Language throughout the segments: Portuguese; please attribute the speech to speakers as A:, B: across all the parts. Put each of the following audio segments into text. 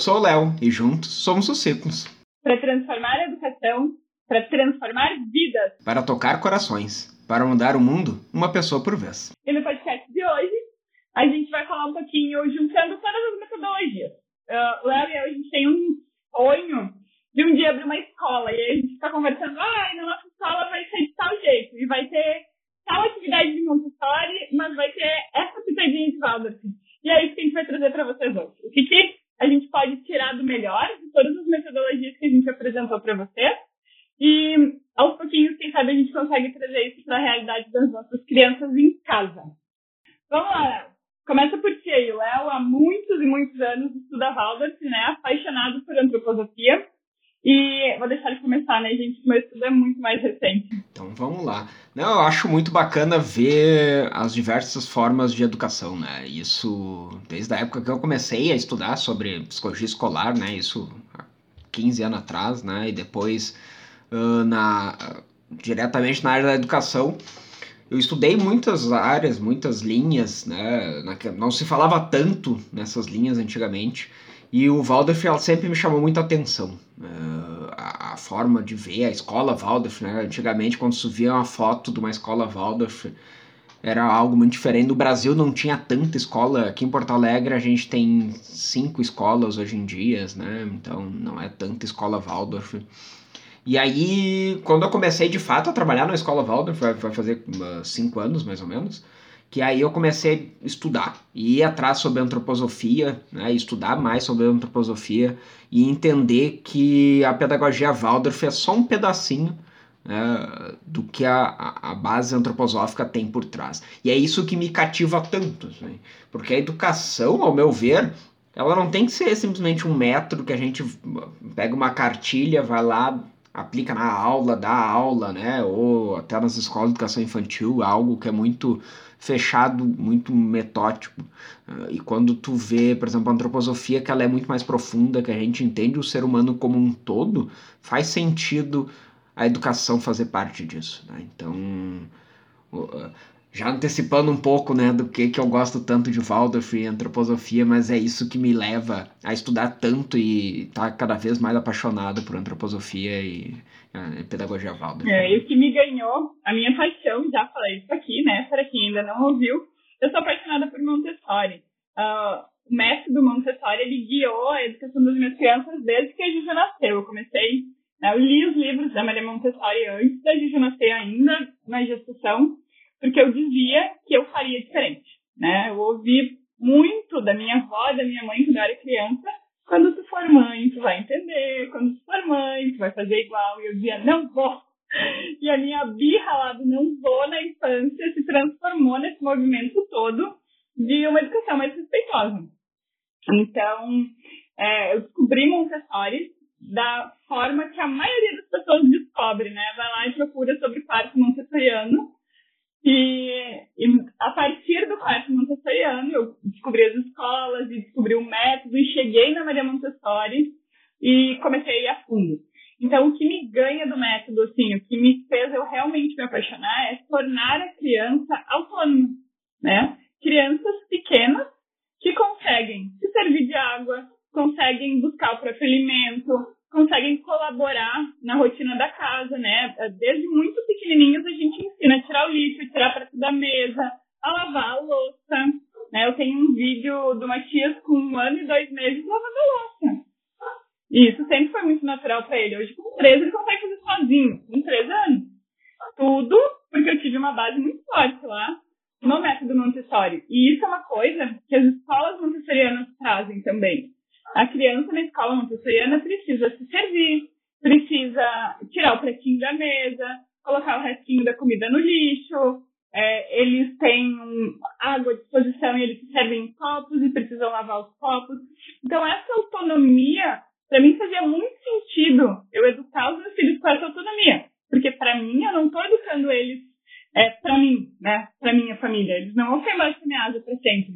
A: sou o Léo e juntos somos os Ciclos.
B: Para transformar a educação, para transformar vidas.
A: Para tocar corações, para mudar o mundo uma pessoa por vez.
B: E no podcast de hoje, a gente vai falar um pouquinho juntando todas as metodologias. Uh, Léo e eu, a gente tem um sonho de um dia abrir uma escola. E a gente fica conversando, ah, na nossa escola vai ser de tal jeito, e vai ter tal atividade de Montessori, mas vai ter essa pitadinha de Waldorf. E é isso que a gente vai trazer para vocês hoje. O que, que a gente pode tirar do melhor de todas as metodologias que a gente apresentou para vocês. E aos pouquinhos, quem sabe, a gente consegue trazer isso para a realidade das nossas crianças em casa. Vamos lá. Começa por ti aí. O Léo, há muitos e muitos anos, estuda Waldorf, né? Apaixonado por antroposofia. E vou deixar ele começar, né, gente? Meu estudo é muito mais recente.
A: Então vamos lá. Não, eu acho muito bacana ver as diversas formas de educação, né? Isso desde a época que eu comecei a estudar sobre psicologia escolar, né? Isso há 15 anos atrás, né? E depois uh, na, diretamente na área da educação. Eu estudei muitas áreas, muitas linhas, né? Não se falava tanto nessas linhas antigamente. E o Waldorf sempre me chamou muita atenção. Uh, a, a, forma de ver a escola Waldorf, né? Antigamente, quando se via uma foto de uma escola Waldorf, era algo muito diferente. No Brasil não tinha tanta escola. Aqui em Porto Alegre a gente tem cinco escolas hoje em dia, né? Então não é tanta escola Waldorf. E aí, quando eu comecei de fato a trabalhar na escola Waldorf, vai fazer uh, cinco anos mais ou menos, que aí eu comecei a estudar e ir atrás sobre antroposofia, né, estudar mais sobre antroposofia e entender que a pedagogia Waldorf é só um pedacinho né, do que a, a base antroposófica tem por trás. E é isso que me cativa tanto, assim, porque a educação, ao meu ver, ela não tem que ser simplesmente um método que a gente pega uma cartilha, vai lá, aplica na aula, dá aula, né? Ou até nas escolas de educação infantil, algo que é muito fechado, muito metódico. E quando tu vê, por exemplo, a antroposofia, que ela é muito mais profunda, que a gente entende o ser humano como um todo, faz sentido a educação fazer parte disso. Né? Então, já antecipando um pouco né, do que, que eu gosto tanto de Waldorf e antroposofia, mas é isso que me leva a estudar tanto e estar tá cada vez mais apaixonado por antroposofia e, pedagogia Waldorf.
B: É, e o que me ganhou, a minha paixão, já falei isso aqui, né, para quem ainda não ouviu, eu sou apaixonada por Montessori. Uh, o mestre do Montessori, ele guiou a educação das minhas crianças desde que a Juju nasceu. Eu comecei, né, eu li os livros da Maria Montessori antes da Juju nascer ainda, na gestação, porque eu dizia que eu faria diferente, né? Eu ouvi muito da minha avó, da minha mãe quando eu era criança, quando tu for mãe, tu vai entender, quando tu for mãe, tu vai fazer igual, e eu dizia, não vou. E a minha birra lá do não vou na infância se transformou nesse movimento todo de uma educação mais respeitosa. Então, é, eu descobri Montessori da forma que a maioria das pessoas descobre, né? Vai lá e procura sobre parto montessoriano e, e, a partir do quarto montessoriano, eu descobri as escolas e descobri o método e cheguei na Maria Montessori e comecei a ir a fundo. Então, o que me ganha do método, assim, o que me fez eu realmente me apaixonar é tornar a criança autônoma, né? Crianças pequenas que conseguem se servir de água, conseguem buscar o próprio alimento, conseguem colaborar na rotina da casa, né? Desde muito pequenininhos a gente ensina a tirar o lixo, a tirar prato da mesa, a lavar a louça, né? Eu tenho um vídeo do Matias com um ano e dois meses lavando a louça. E isso sempre foi muito natural para ele. Hoje, com 13, ele consegue fazer sozinho, com 13 anos. Tudo porque eu tive uma base muito forte lá no método Montessori. E isso é uma coisa que as escolas montessorianas trazem também. A criança na escola montessoriana precisa se servir, precisa tirar o pratinho da mesa, colocar o restinho da comida no lixo. É, eles têm água à disposição e eles se servem em copos e precisam lavar os copos. Então, essa autonomia, para mim, fazia muito sentido eu educar os meus filhos com essa autonomia. Porque, para mim, eu não estou educando eles é, para mim, né? Para minha família. Eles não vão ser mais asa para sempre.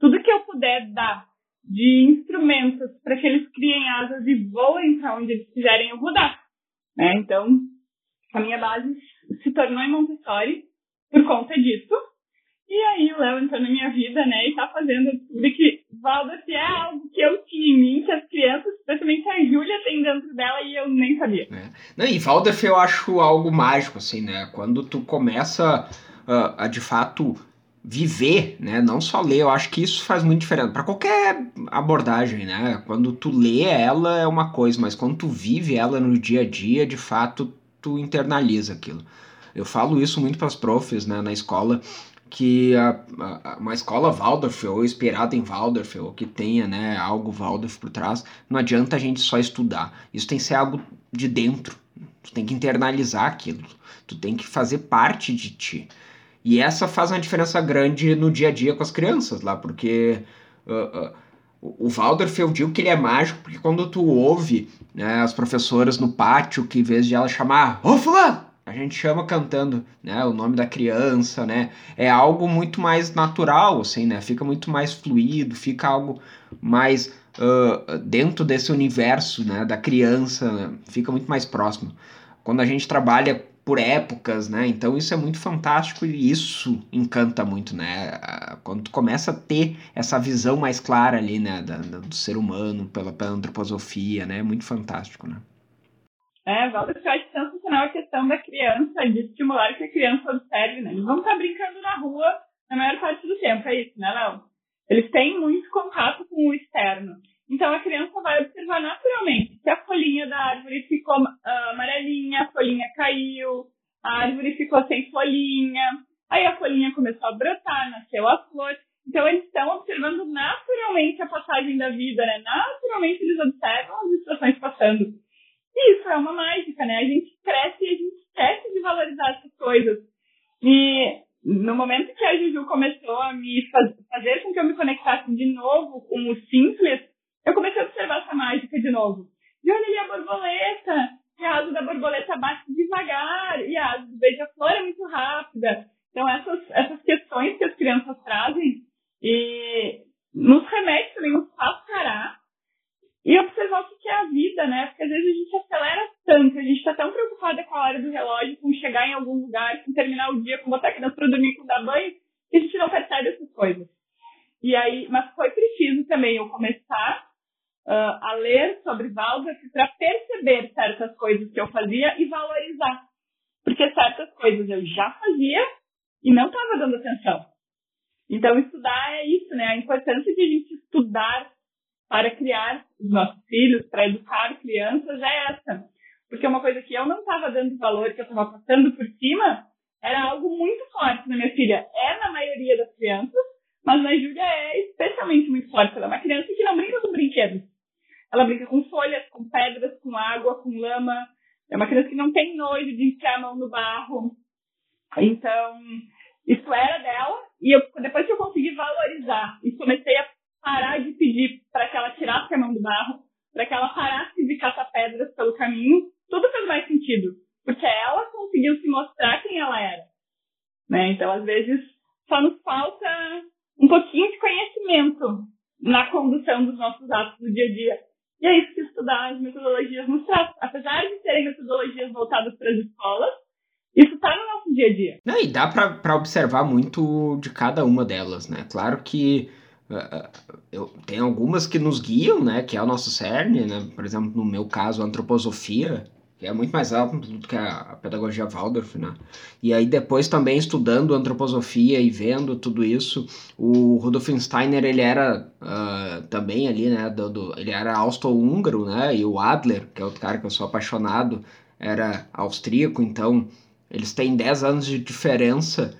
B: Tudo que eu puder dar de instrumentos para que eles criem asas e voem para onde eles quiserem eu vou dar. Né? Então, a minha base se tornou em Montessori por conta disso. E aí o Léo entrou na minha vida, né, e tá fazendo descobrir que Waldorf é algo que eu tinha em mim, que as crianças, especialmente a Júlia, tem dentro dela e eu nem sabia. É.
A: Não, e Waldorf eu acho algo mágico, assim, né? Quando tu começa uh, a de fato viver, né? Não só ler, eu acho que isso faz muito diferença para qualquer abordagem, né? Quando tu lê ela é uma coisa, mas quando tu vive ela no dia a dia, de fato tu internaliza aquilo. Eu falo isso muito para as profs, né, na escola, que a, a, uma escola Waldorf ou inspirada em Waldorf ou que tenha, né, algo Waldorf por trás, não adianta a gente só estudar. Isso tem que ser algo de dentro. Tu tem que internalizar aquilo. Tu tem que fazer parte de ti. E essa faz uma diferença grande no dia a dia com as crianças lá, porque uh, uh, o Waldorf, eu digo que ele é mágico, porque quando tu ouve né, as professoras no pátio, que em vez de ela chamar, ô fulano, a gente chama cantando, né, o nome da criança, né, é algo muito mais natural, assim, né, fica muito mais fluido, fica algo mais uh, dentro desse universo, né, da criança, né, fica muito mais próximo. Quando a gente trabalha por épocas, né? Então isso é muito fantástico e isso encanta muito, né? Quando tu começa a ter essa visão mais clara ali, né, do, do ser humano pela, pela antroposofia, né? É muito fantástico, né?
B: É, Walter, eu acho sensacional a questão da criança, de estimular que a criança observe, né? Eles vão estar brincando na rua na maior parte do tempo, é isso, né, Léo? Eles têm muito contato com o externo. Então a criança vai observar naturalmente se a folhinha da árvore ficou uh, amarelinha, a folhinha caiu, a árvore ficou sem folhinha, aí a folhinha começou a brotar, nasceu a flor. Então eles estão observando naturalmente a passagem da vida, né? Naturalmente eles observam as estações passando. E isso é uma mágica, né? A gente cresce e a gente esquece de valorizar essas coisas. E no momento que a Juju começou a me faz, fazer com que eu me conectasse de novo com o simples, eu comecei a observar essa mágica de novo. E olha ali a borboleta, que a asa da borboleta bate devagar, e a asa do beija-flor é muito rápida. Então, essas, essas questões que as crianças trazem e nos remete também, nos faz parar e observar o que é a vida, né? Porque às vezes a gente acelera tanto, a gente está tão preocupada com a hora do relógio, com chegar em algum lugar, com terminar o dia, com botar criança para dormir, com dar banho, que a gente não percebe essas coisas. E aí, mas foi preciso também eu começar uh, a ler sobre Waldorf para perceber certas coisas que eu fazia e valorizar. Porque certas coisas eu já fazia e não estava dando atenção. Então, estudar é isso, né? A importância de a gente estudar para criar os nossos filhos, para educar crianças, é essa. Porque uma coisa que eu não estava dando valor, que eu estava passando por cima, era algo muito forte na minha filha. É na maioria das crianças, mas na Júlia é especialmente muito forte. Ela é uma criança que não brinca com brinquedos. Ela brinca com folhas, com pedras, com água, com lama. É uma criança que não tem nojo de enfiar a mão no barro. Então, isso era dela. E eu, depois que eu consegui valorizar e comecei a parar de pedir para que ela tirasse a mão do barro, para que ela parasse de caçar pedras pelo caminho, tudo fez mais sentido. Porque ela conseguiu se mostrar quem ela era. Né? Então, às vezes, só nos falta um pouquinho de conhecimento na condução dos nossos atos do dia a dia. E é isso que estudar as metodologias nos traz. Apesar de serem metodologias voltadas para as escolas, isso está no nosso dia a dia.
A: Não, e dá para observar muito de cada uma delas, né? Claro que uh, eu, tem algumas que nos guiam, né? Que é o nosso cerne, né? Por exemplo, no meu caso, a antroposofia, que é muito mais amplo do que a, pedagogia Waldorf, né? E aí depois também estudando antroposofia e vendo tudo isso, o Rudolf Steiner, ele era uh, também ali, né, do, do ele era austro-húngaro, né, e o Adler, que é outro cara que eu sou apaixonado, era austríaco, então eles têm 10 anos de diferença,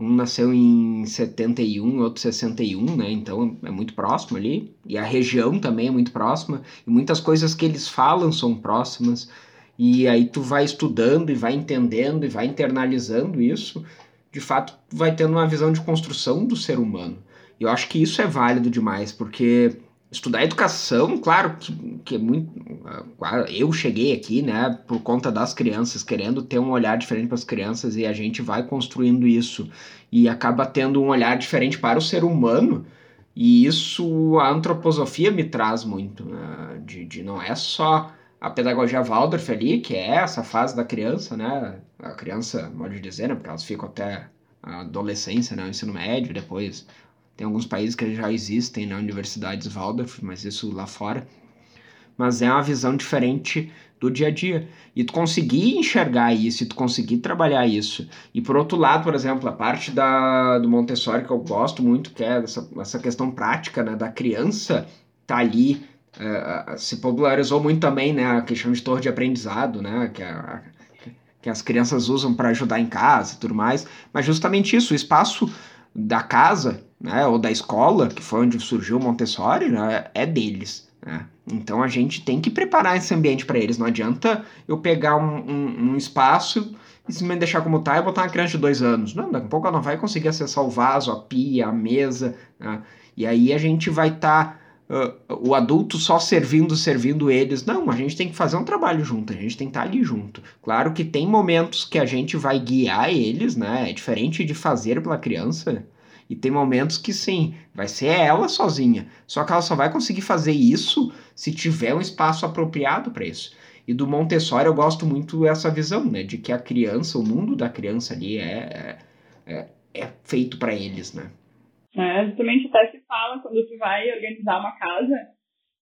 A: um nasceu em 71, outro 61, né? Então é muito próximo ali. E a região também é muito próxima. E muitas coisas que eles falam são próximas. E aí tu vai estudando e vai entendendo e vai internalizando isso, de fato vai tendo uma visão de construção do ser humano. E eu acho que isso é válido demais, porque estudar educação, claro que, que é muito. Eu cheguei aqui, né, por conta das crianças, querendo ter um olhar diferente para as crianças, e a gente vai construindo isso e acaba tendo um olhar diferente para o ser humano. E isso a antroposofia me traz muito, né, de, de não é só a pedagogia Waldorf ali, que é essa fase da criança, né? A criança, pode dizer, né? Porque elas ficam até a adolescência, né, o ensino médio, depois tem alguns países que já existem na universidades Waldorf, mas isso lá fora. Mas é uma visão diferente do dia a dia. E tu conseguir enxergar isso, e tu conseguir trabalhar isso. E por outro lado, por exemplo, a parte da, do Montessori que eu gosto muito, que é essa, essa questão prática, né, da criança tá ali, uh, se popularizou muito também, né, a questão de torre de aprendizado, né, que, a, que as crianças usam para ajudar em casa e tudo mais. Mas justamente isso, o espaço da casa, né, ou da escola, que foi onde surgiu o Montessori, né, é deles. Né? Então a gente tem que preparar esse ambiente para eles. Não adianta eu pegar um, um, um espaço e simplesmente deixar como tá e botar uma criança de dois anos. Não, daqui a pouco ela não vai conseguir acessar o vaso, a pia, a mesa. Né? E aí a gente vai estar. Tá, uh, o adulto só servindo, servindo eles. Não, a gente tem que fazer um trabalho junto, a gente tem que estar tá ali junto. Claro que tem momentos que a gente vai guiar eles, né? É diferente de fazer pela criança. E tem momentos que sim, vai ser ela sozinha. Só que ela só vai conseguir fazer isso se tiver um espaço apropriado para isso. E do Montessori eu gosto muito dessa visão, né? De que a criança, o mundo da criança ali é, é, é feito para eles, né?
B: É, justamente até se fala quando tu vai organizar uma casa,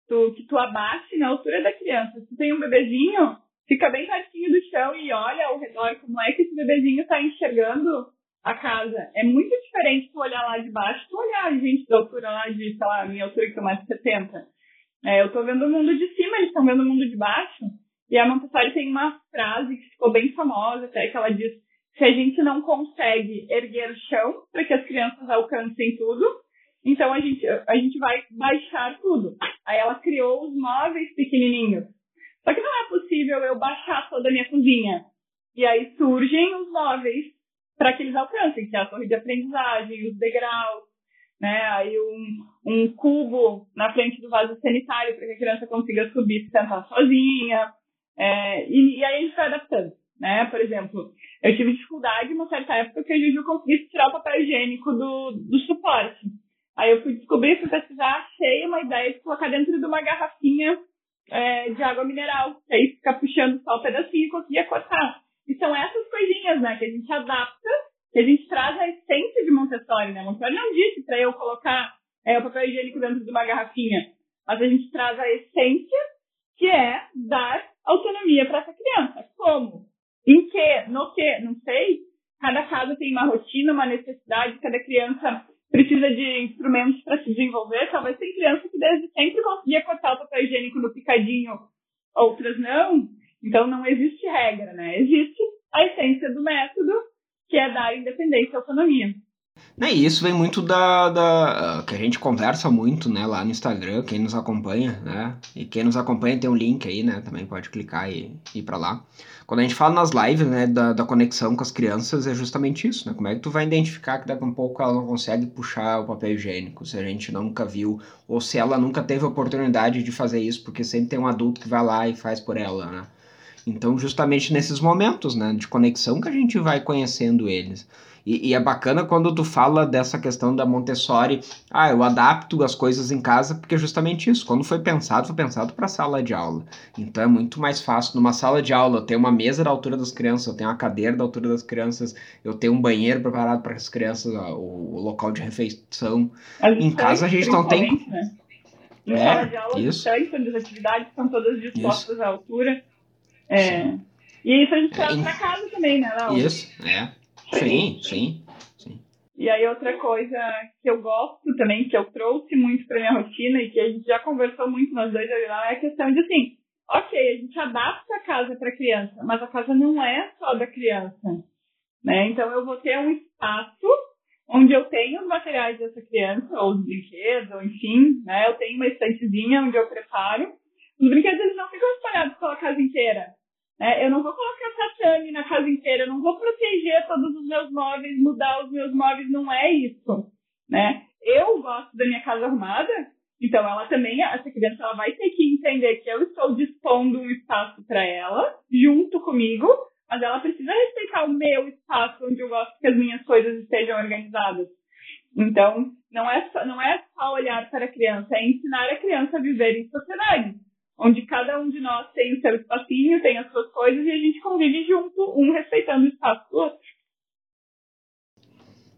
B: tu, que tu abaixe na altura da criança. Se tu tem um bebezinho, fica bem pertinho do chão e olha ao redor como é que esse bebezinho está enxergando a casa. É muito diferente tu olhar lá de baixo, tu olhar a gente da altura lá de, sei lá, minha altura que é mais de 70. É, eu tô vendo o mundo de cima, eles estão vendo o mundo de baixo. E a Montessori tem uma frase que ficou bem famosa, até que ela diz: se a gente não consegue erguer o chão para que as crianças alcancem tudo, então a gente, a gente vai baixar tudo. Aí ela criou os móveis pequenininhos. Só que não é possível eu baixar toda a minha cozinha. E aí surgem os móveis para que eles alcancem, que é a torre de aprendizagem, os degraus, né? Aí um, um cubo na frente do vaso sanitário para que a criança consiga subir e sentar sozinha. É, e, e, aí a gente vai adaptando, né? Por exemplo, eu tive dificuldade uma certa época que a Juju conseguisse tirar o papel higiênico do, do suporte. Aí eu fui descobrir, fui pesquisar, achei uma ideia de colocar dentro de uma garrafinha é, de água mineral. Aí ficar puxando só o pedacinho e conseguia cortar. E são essas coisinhas, né, que a gente adapta, que a gente traz a essência de Montessori, né? Montessori não disse para eu colocar é, o papel higiênico dentro de uma garrafinha, mas a gente traz a essência, que é dar autonomia para essa criança. Como? Em que? No que? Não sei. Cada casa tem uma rotina, uma necessidade, cada criança precisa de instrumentos para se desenvolver. Talvez tem criança que desde sempre conseguia cortar o papel higiênico no picadinho, outras não. Então não existe regra, né? Existe a essência do método, que é dar independência e autonomia.
A: Né, e isso vem muito da, da. que a gente conversa muito, né, lá no Instagram, quem nos acompanha, né? E quem nos acompanha tem um link aí, né? Também pode clicar e ir para lá. Quando a gente fala nas lives, né, da, da conexão com as crianças, é justamente isso, né? Como é que tu vai identificar que daqui a um pouco ela não consegue puxar o papel higiênico, se a gente nunca viu, ou se ela nunca teve oportunidade de fazer isso, porque sempre tem um adulto que vai lá e faz por ela, né? Então, justamente nesses momentos, né, de conexão que a gente vai conhecendo eles. E, e, é bacana quando tu fala dessa questão da Montessori, ah, eu adapto as coisas em casa, porque é justamente isso. Quando foi pensado, foi pensado para sala de aula. Então é muito mais fácil numa sala de aula eu ter uma mesa da altura das crianças, eu tenho uma cadeira da altura das crianças, eu tenho um banheiro preparado para as crianças, o, o, local de refeição. Em casa a gente não tem.
B: Né? Em é, sala de aula, isso. as atividades são todas dispostas isso. à altura. É. E isso a gente traz é, pra casa também, né, Laura?
A: Isso, é. Sim, sim, sim.
B: E aí outra coisa que eu gosto também, que eu trouxe muito pra minha rotina e que a gente já conversou muito nós dois lá, é a questão de assim, ok, a gente adapta a casa para criança, mas a casa não é só da criança, né? Então eu vou ter um espaço onde eu tenho os materiais dessa criança, ou os brinquedos, ou enfim, né? Eu tenho uma estantezinha onde eu preparo. Os brinquedos eles não ficam espalhados pela casa inteira. É, eu não vou colocar tatame na casa inteira, eu não vou proteger todos os meus móveis, mudar os meus móveis, não é isso. Né? Eu gosto da minha casa arrumada, então ela também, essa criança, ela vai ter que entender que eu estou dispondo um espaço para ela, junto comigo, mas ela precisa respeitar o meu espaço onde eu gosto que as minhas coisas estejam organizadas. Então, não é só, não é só olhar para a criança, é ensinar a criança a viver em sociedade onde cada um de nós tem o seu espacinho, tem as suas coisas e a gente convive junto, um respeitando o espaço do outro.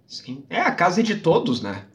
A: Sim. É a casa de todos, né?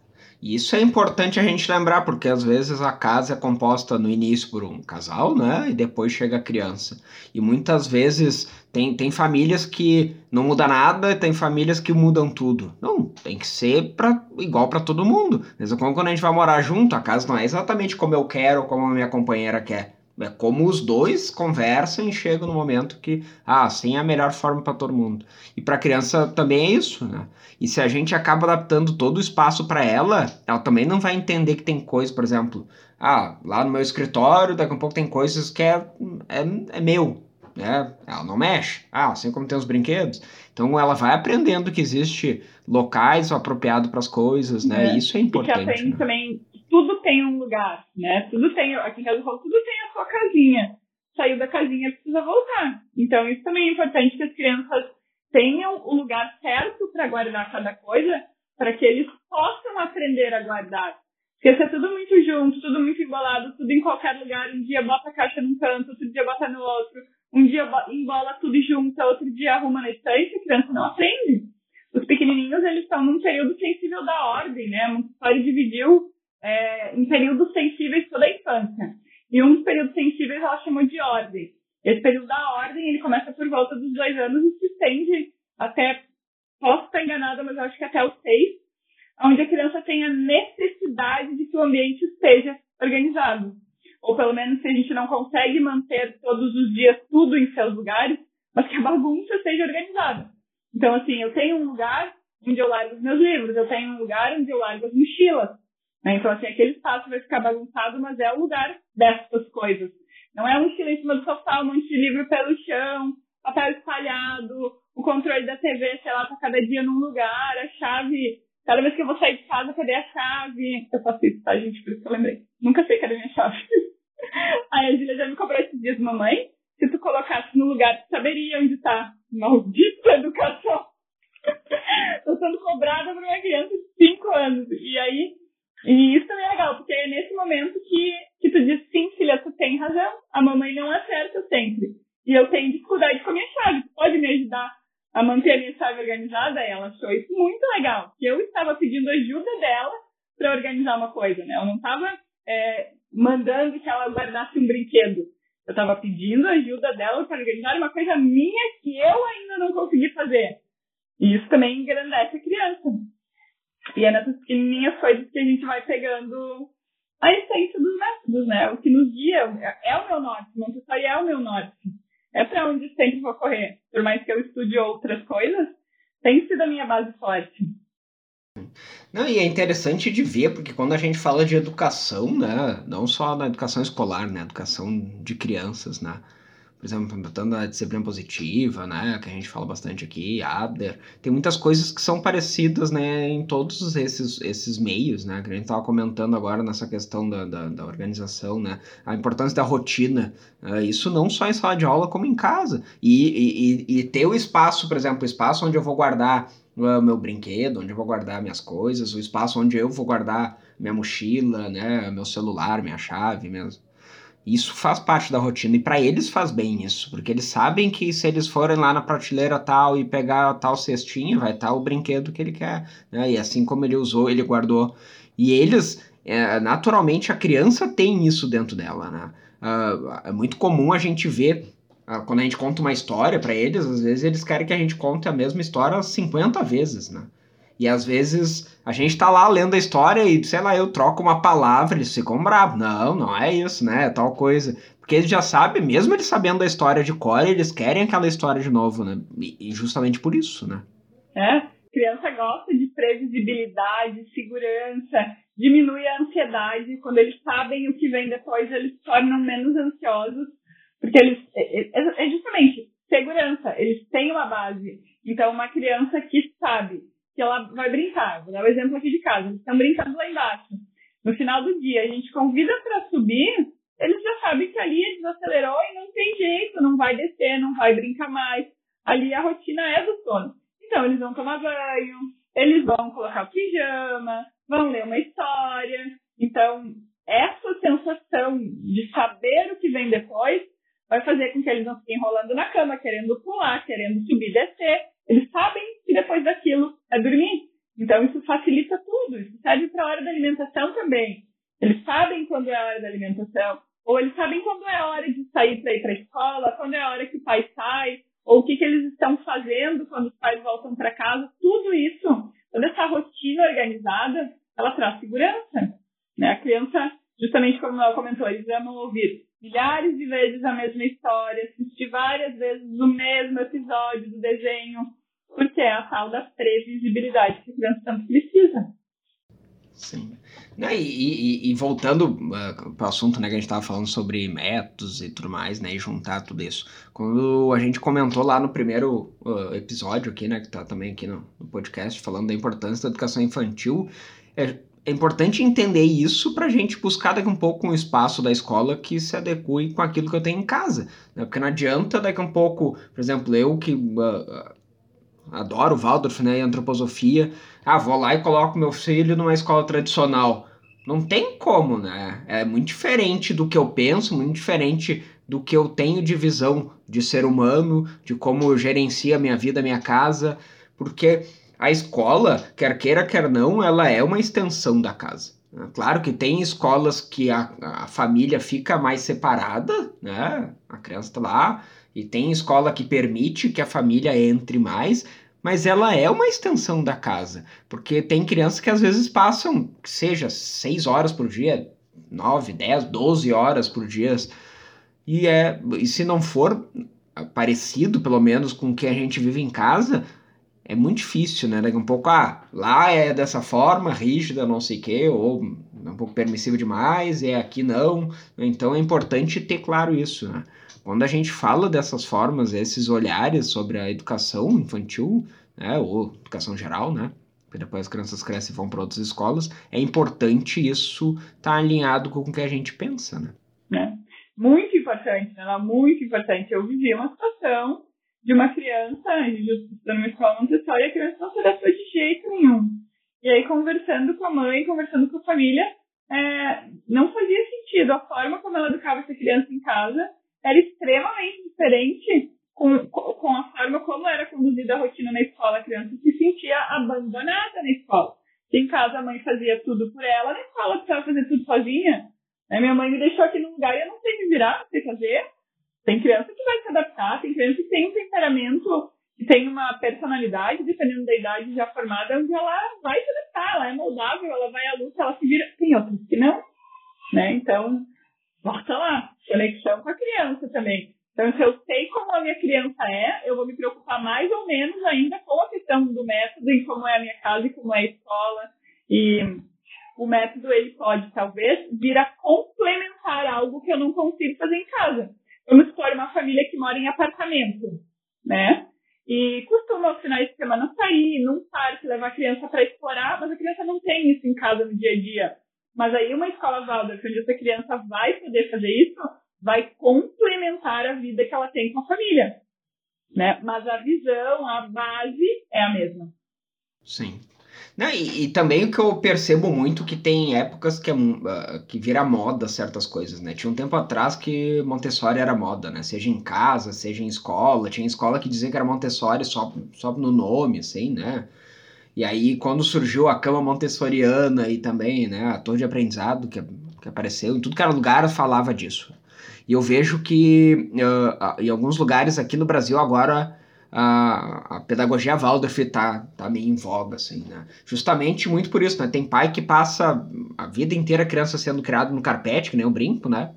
A: Isso é importante a gente lembrar, porque às vezes a casa é composta no início por um casal, né? E depois chega a criança. E muitas vezes tem, tem famílias que não muda nada e tem famílias que mudam tudo. Não, tem que ser pra, igual para todo mundo. Mesmo quando a gente vai morar junto, a casa não é exatamente como eu quero, como a minha companheira quer. É como os dois conversam e chegam no momento que, ah, assim é a melhor forma para todo mundo. E para a criança também é isso, né? E se a gente acaba adaptando todo o espaço para ela, ela também não vai entender que tem coisa, por exemplo, ah, lá no meu escritório, daqui a pouco tem coisas que é, é, é meu, né? Ela não mexe. Ah, assim como tem os brinquedos. Então ela vai aprendendo que existe locais apropriados para as coisas, né? É. Isso é importante. E que
B: né? também tudo tem um lugar, né? Tudo tem, aqui em casa eu falo, tudo tem a sua casinha. Saiu da casinha, precisa voltar. Então, isso também é importante que as crianças tenham o lugar certo para guardar cada coisa, para que eles possam aprender a guardar. Porque se é tudo muito junto, tudo muito embolado, tudo em qualquer lugar, um dia bota a caixa num canto, outro dia bota no outro, um dia embola tudo junto, outro dia arruma na estante, a criança não aprende. Os pequenininhos, eles estão num período sensível da ordem, né? A Montessori dividiu é, em períodos sensíveis toda a infância. E um dos períodos sensíveis ela chamou de ordem. Esse período da ordem, ele começa por volta dos dois anos e se estende até, posso estar enganada, mas acho que até os seis, onde a criança tem a necessidade de que o ambiente esteja organizado. Ou pelo menos se a gente não consegue manter todos os dias tudo em seus lugares, mas que a bagunça seja organizada. Então, assim, eu tenho um lugar onde eu largo os meus livros, eu tenho um lugar onde eu largo as mochilas? Então, assim, aquele espaço vai ficar bagunçado, mas é o lugar dessas coisas. Não é um estilo em cima do sofá, um monte de livro pelo chão, papel espalhado, o controle da TV, sei lá, tá cada dia num lugar, a chave. Cada vez que eu vou sair de casa, cadê a chave? Eu faço isso, tá, gente? Por isso que eu lembrei. Nunca sei cadê minha chave. Aí a Julia já me cobrou esses dias, mamãe. Se tu colocasse no lugar, tu saberia onde tá. Maldita educação. Tô sendo cobrada por uma criança de 5 anos. E aí, e isso também é legal, porque é nesse momento que, que tu diz, sim, filha, tu tem razão, a mamãe não acerta sempre. E eu tenho dificuldade com a minha chave, tu pode me ajudar a manter a minha chave organizada? E ela achou isso muito legal, que eu estava pedindo ajuda dela para organizar uma coisa, né? Eu não estava é, mandando que ela guardasse um brinquedo. Eu estava pedindo ajuda dela para organizar uma coisa minha que eu ainda não consegui fazer. E isso também engrandece a criança. E é nessas pequenininhas coisas que a gente vai pegando a essência dos métodos, né? O que nos guia é o meu norte, Montessori é o meu norte. É para onde sempre vou correr. Por mais que eu estude outras coisas, tem sido a minha base forte.
A: Não, e é interessante de ver, porque quando a gente fala de educação, né, não só na educação escolar, né, educação de crianças, né, por exemplo, botando a disciplina positiva, né, que a gente fala bastante aqui, Adler, tem muitas coisas que são parecidas, né, em todos esses, esses meios, né, que a gente estava comentando agora nessa questão da, da, da, organização, né, a importância da rotina, uh, isso não só em sala de aula, como em casa, e, e, e ter o espaço, por exemplo, o espaço onde eu vou guardar o meu brinquedo, onde eu vou guardar minhas coisas, o espaço onde eu vou guardar minha mochila, né, meu celular, minha chave, minhas isso faz parte da rotina e para eles faz bem isso, porque eles sabem que se eles forem lá na prateleira tal e pegar tal cestinha, vai estar o brinquedo que ele quer, né? E assim como ele usou, ele guardou. E eles, é, naturalmente, a criança tem isso dentro dela, né? Uh, é muito comum a gente ver uh, quando a gente conta uma história para eles, às vezes eles querem que a gente conte a mesma história 50 vezes, né? E às vezes a gente tá lá lendo a história e, sei lá, eu troco uma palavra, eles ficam bravos. Não, não é isso, né? É tal coisa. Porque eles já sabem, mesmo eles sabendo a história de cor, eles querem aquela história de novo, né? E, justamente por isso, né?
B: É, criança gosta de previsibilidade, segurança, diminui a ansiedade. Quando eles sabem o que vem depois, eles se tornam menos ansiosos, porque eles. É, é, é justamente segurança, eles têm uma base. Então, uma criança que sabe que ela vai brincar. Vou dar o um exemplo aqui de casa. Eles estão brincando lá embaixo. No final do dia, a gente convida para subir, eles já sabem que ali desacelerou e não tem jeito, não vai descer, não vai brincar mais. Ali a rotina é do sono. Então, eles vão tomar banho, eles vão colocar o pijama, vão ler uma história. Então, essa sensação de saber o que vem depois vai fazer com que eles não fiquem enrolando na cama, querendo pular, querendo subir e descer. Eles sabem que depois daquilo é dormir. Então isso facilita tudo. Isso serve para a hora da alimentação também. Eles sabem quando é a hora da alimentação, ou eles sabem quando é a hora de sair para ir para a escola, quando é a hora que o pai sai, ou o que, que eles estão fazendo quando os pais voltam para casa. Tudo isso, toda essa rotina organizada, ela traz segurança. Né? A criança justamente como ela comentou, eles amam ouvir milhares de vezes a mesma história, assistir várias vezes o mesmo episódio do desenho, porque é a tal da previsibilidade que a criança tanto precisa.
A: Sim. Né, e, e, e, voltando uh, para o assunto né, que a gente estava falando sobre métodos e tudo mais, né, e juntar tudo isso. Quando a gente comentou lá no primeiro uh, episódio aqui, né, que está também aqui no, no, podcast, falando da importância da educação infantil, é, é importante entender isso para a gente buscar daqui um pouco um espaço da escola que se adeque com aquilo que eu tenho em casa. Né? Porque não adianta daqui um pouco, por exemplo, eu que uh, adoro Waldorf né, e antroposofia, ah, vou lá e coloco meu filho numa escola tradicional. Não tem como, né? É muito diferente do que eu penso, muito diferente do que eu tenho de visão de ser humano, de como gerencia a minha vida, a minha casa, porque a escola, quer queira, quer não, ela é uma extensão da casa. Claro que tem escolas que a, a família fica mais separada, né? A criança está lá, e tem escola que permite que a família entre mais, mas ela é uma extensão da casa, porque tem crianças que às vezes passam, seja seis horas por dia, nove, dez, doze horas por dia, e é e se não for parecido, pelo menos, com o que a gente vive em casa, é muito difícil, né? Daqui um pouco, ah, lá é dessa forma, rígida, não sei o quê, ou um pouco permissivo demais, e aqui não. Então é importante ter claro isso, né? Quando a gente fala dessas formas, esses olhares sobre a educação infantil, né, ou educação geral, né, porque depois as crianças crescem e vão para outras escolas, é importante isso estar tá alinhado com o que a gente pensa, né?
B: É. Muito importante, né? muito importante. Eu vivi uma situação de uma criança, numa escola Montessori, e a criança não se adaptou de jeito nenhum. E aí, conversando com a mãe, conversando com a família, é, não fazia sentido. A forma como ela educava essa criança em casa era extremamente diferente com, com a forma como era conduzida a rotina na escola. A criança se sentia abandonada na escola. Em casa a mãe fazia tudo por ela, na escola precisava fazer tudo sozinha. Minha mãe me deixou aqui num lugar e eu não sei me virar, não sei fazer. Tem criança que vai se adaptar, tem criança que tem um temperamento, que tem uma personalidade, dependendo da idade já formada, onde ela vai se adaptar, ela é moldável, ela vai à luta, ela se vira. Tem outras que não. Né? Então, volta lá, conexão com a criança também. Então, se eu sei como a minha criança é, eu vou me preocupar mais ou menos ainda com a questão do método e como é a minha casa e como é a escola. E o método, ele pode, talvez, vir a complementar algo que eu não consigo fazer em casa. Vamos supor uma família que mora em apartamento, né? E costuma, aos finais de semana, sair num parque, levar a criança para explorar, mas a criança não tem isso em casa no dia a dia. Mas aí uma escola Waldorf, onde essa criança vai poder fazer isso, vai complementar a vida que ela tem com a família. Né? Mas a visão, a base é a mesma.
A: Sim. Não, e, e, também o que eu percebo muito que tem épocas que, é, uh, que vira moda certas coisas, né? Tinha um tempo atrás que Montessori era moda, né? Seja em casa, seja em escola. Tinha escola que dizia que era Montessori só, só no nome, assim, né? E aí, quando surgiu a cama montessoriana e também, né, a torre de aprendizado que, que apareceu, em tudo que era lugar falava disso. E eu vejo que uh, em alguns lugares aqui no Brasil agora a, a pedagogia Waldorf tá, tá meio em voga, assim, né? Justamente muito por isso, né? Tem pai que passa a vida inteira a criança sendo criado no carpete, que nem o brinco, né?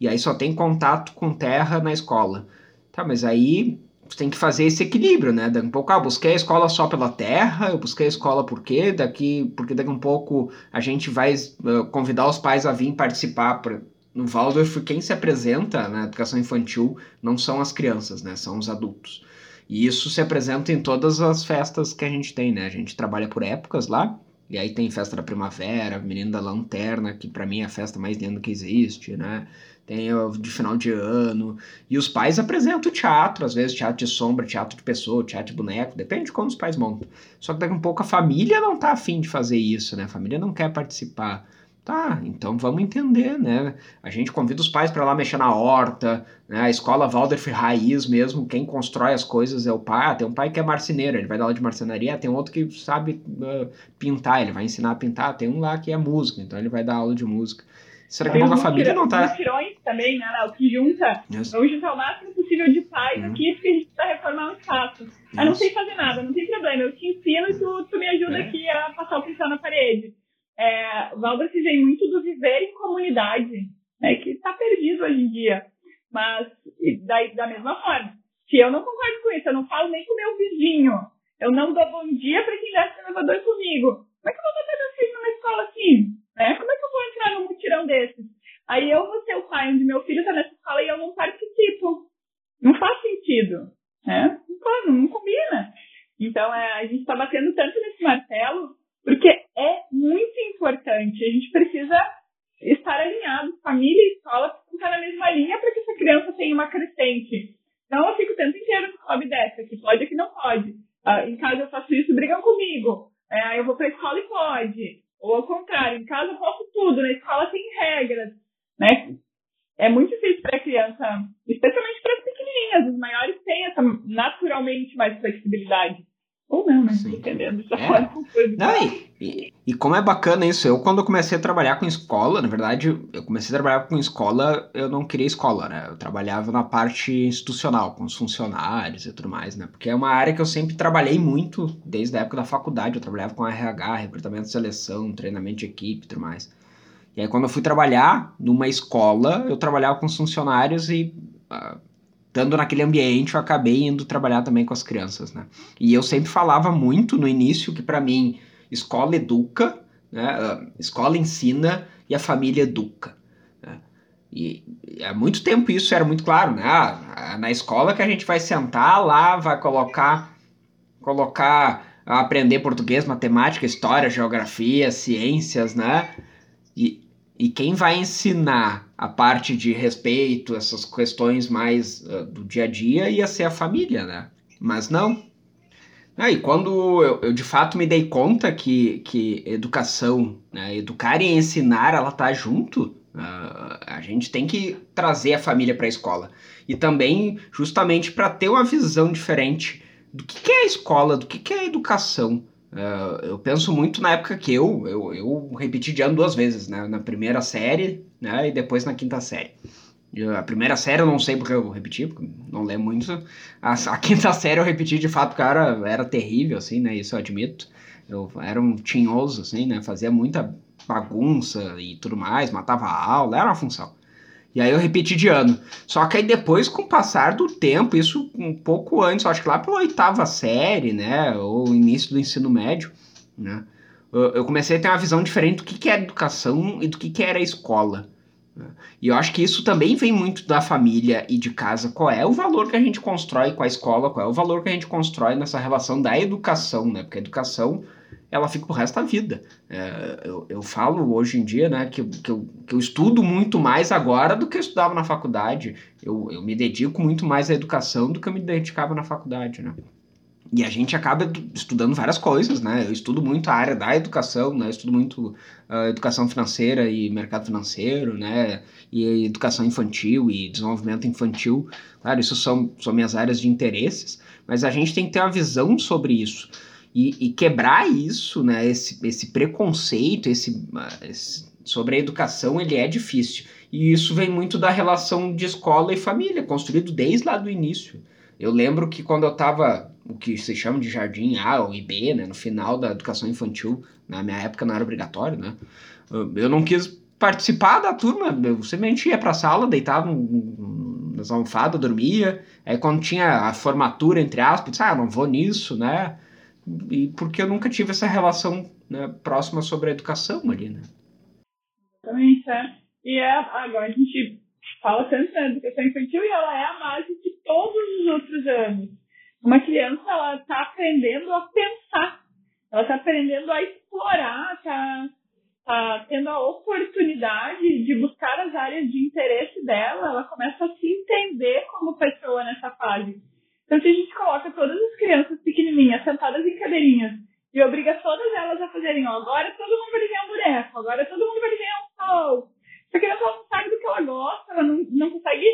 A: E aí só tem contato com terra na escola. Tá, mas aí você tem que fazer esse equilíbrio, né? Daqui um pouco, ah, busquei a escola só pela terra, eu busquei a escola por quê? Daqui, porque daqui um pouco a gente vai uh, convidar os pais a vir participar. Pra, no Waldorf, quem se apresenta na educação infantil não são as crianças, né? São os adultos. E isso se apresenta em todas as festas que a gente tem, né? A gente trabalha por épocas lá, e aí tem festa da primavera, Menino da Lanterna, que para mim é a festa mais linda que existe, né? tem o de final de ano. E os pais apresentam teatro, às vezes teatro de sombra, teatro de pessoa, teatro de boneco, depende de como os pais montam. Só que daqui a um pouco a família não tá afim de fazer isso, né? A família não quer participar. Tá, então vamos entender, né? A gente convida os pais para lá mexer na horta, né? A escola Waldorf Raiz mesmo, quem constrói as coisas é o pai. Ah, tem um pai que é marceneiro, ele vai dar aula de marcenaria, tem outro que sabe uh, pintar, ele vai ensinar a pintar, tem um lá que é músico, então ele vai dar aula de música. Será que a família não tá.
B: Os também, né, O que junta. Yes. Vamos juntar o máximo possível de pais uhum. aqui, porque a gente precisa reformar faço? Ah, não sei fazer nada, não tem problema, eu te ensino e tu, tu me ajuda é. aqui a passar o pincel na parede. É, o Waldorf vem muito do viver em comunidade, né, que está perdido hoje em dia. Mas, da, da mesma forma, se eu não concordo com isso, eu não falo nem com meu vizinho, eu não dou bom dia para quem desce no elevador comigo, como é que eu vou botar meu filho numa escola assim? Né? Como é que eu vou entrar num mutirão desses? Aí eu vou ser o pai onde meu filho está nessa escola e eu não participo. Não faz sentido. Né? Não, não combina. Então, é, a gente está batendo tanto nesse martelo porque é muito importante. A gente precisa estar alinhado, família e escola, estar na mesma linha para que essa criança tenha uma crescente. Então, eu fico o tempo inteiro no hobby dessa, que pode, que não pode. Ah, em casa eu faço isso, brigam comigo. É, eu vou para a escola e pode. Ou ao contrário, em casa eu posso tudo, na escola tem regras. Né? É muito difícil para a criança, especialmente para as pequenininhas. Os maiores têm essa naturalmente mais flexibilidade. Ou não, né? Sim. Entendendo? Isso é.
A: Não, e, e, e, como é bacana isso, eu quando eu comecei a trabalhar com escola, na verdade, eu comecei a trabalhar com escola, eu não queria escola, né? Eu trabalhava na parte institucional, com os funcionários e tudo mais, né? Porque é uma área que eu sempre trabalhei muito, desde a época da faculdade, eu trabalhava com RH, recrutamento de seleção, treinamento de equipe e tudo mais. E aí quando eu fui trabalhar numa escola, eu trabalhava com os funcionários e... Uh, estando naquele ambiente, eu acabei indo trabalhar também com as crianças, né? E eu sempre falava muito no início que para mim escola educa, né? Ah, escola ensina e a família educa. Né? E há muito tempo isso era muito claro, né? Ah, na escola que a gente vai sentar lá, vai colocar, colocar, aprender português, matemática, história, geografia, ciências, né? E, e quem vai ensinar a parte de respeito, essas questões mais uh, do dia a dia, ia ser a família, né? Mas não. Ah, e quando eu, eu, de fato me dei conta que, que educação, né, educar e ensinar, ela tá junto, uh, a gente tem que trazer a família para a escola. E também, justamente, para ter uma visão diferente do que, que é a escola, do que, que é a educação. Uh, eu penso muito na época que eu, eu, eu repeti de ano duas vezes, né? Na primeira série, né? E depois na quinta série. A primeira série eu não sei porque eu repeti, porque não lembro muito. A, a, quinta série eu repeti de fato, cara, era terrível, assim, né? Isso eu admito. Eu era um tinhoso, assim, né? Fazia muita bagunça e tudo mais, matava a aula, era uma função. E aí eu repeti de ano. Só que aí depois, com o passar do tempo, isso um pouco antes, acho que lá pela oitava série, né? Ou início do ensino médio, né? Eu comecei a ter uma visão diferente do que, que era educação e do que, que era escola. Né? E eu acho que isso também vem muito da família e de casa. Qual é o valor que a gente constrói com a escola? Qual é o valor que a gente constrói nessa relação da educação, né? Porque a educação ela fica pro resto da vida. É, eu, eu falo hoje em dia, né, que, que, eu, que eu estudo muito mais agora do que eu estudava na faculdade. Eu, eu me dedico muito mais à educação do que eu me dedicava na faculdade, né. E a gente acaba estudando várias coisas, né? Eu estudo muito a área da educação, né? Eu estudo muito uh, educação financeira e mercado financeiro, né? E educação infantil e desenvolvimento infantil. Claro, isso são, são minhas áreas de interesses, mas a gente tem que ter uma visão sobre isso. E, e quebrar isso, né, esse, esse preconceito, esse, esse, sobre a educação, ele é difícil. E isso vem muito da relação de escola e família, construído desde lá do início. Eu lembro que quando eu estava, o que se chama de jardim A ou IB, né, no final da educação infantil, na minha época não era obrigatório, né, eu não quis participar da turma, eu simplesmente ia a sala, deitava nas almofadas, dormia, aí quando tinha a formatura, entre aspas, ah, não vou nisso, né, e porque eu nunca tive essa relação né, próxima sobre a educação ali, né?
B: Exatamente, é. E é, agora a gente fala tanto da educação infantil e ela é a base de todos os outros anos. Uma criança, ela está aprendendo a pensar, ela está aprendendo a explorar, está tá tendo a oportunidade de buscar as áreas de interesse dela, ela começa a se entender como pessoa nessa fase. Então, se a gente coloca todas as crianças pequenininhas sentadas em cadeirinhas e obriga todas elas a fazerem, ó, agora todo mundo vai desenhar um boneco, agora todo mundo vai desenhar um sol. Essa criança não sabe do que ela gosta, ela não, não consegue.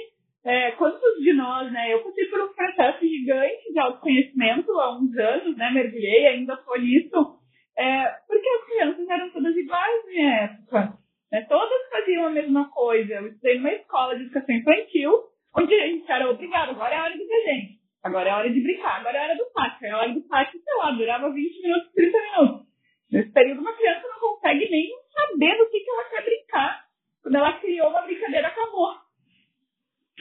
B: É, quantos de nós, né? Eu passei por um processo gigante de autoconhecimento há uns anos, né? Mergulhei, ainda estou nisso. É, porque as crianças eram todas iguais na minha época. Né? Todas faziam a mesma coisa. Eu estudei numa escola de educação infantil, onde a gente era obrigado, agora é a hora do desenho Agora é hora de brincar, agora é hora do pátio. É hora do pátio, sei lá, durava 20 minutos, 30 minutos. Nesse período, uma criança não consegue nem saber do que, que ela quer brincar. Quando ela criou uma brincadeira, acabou.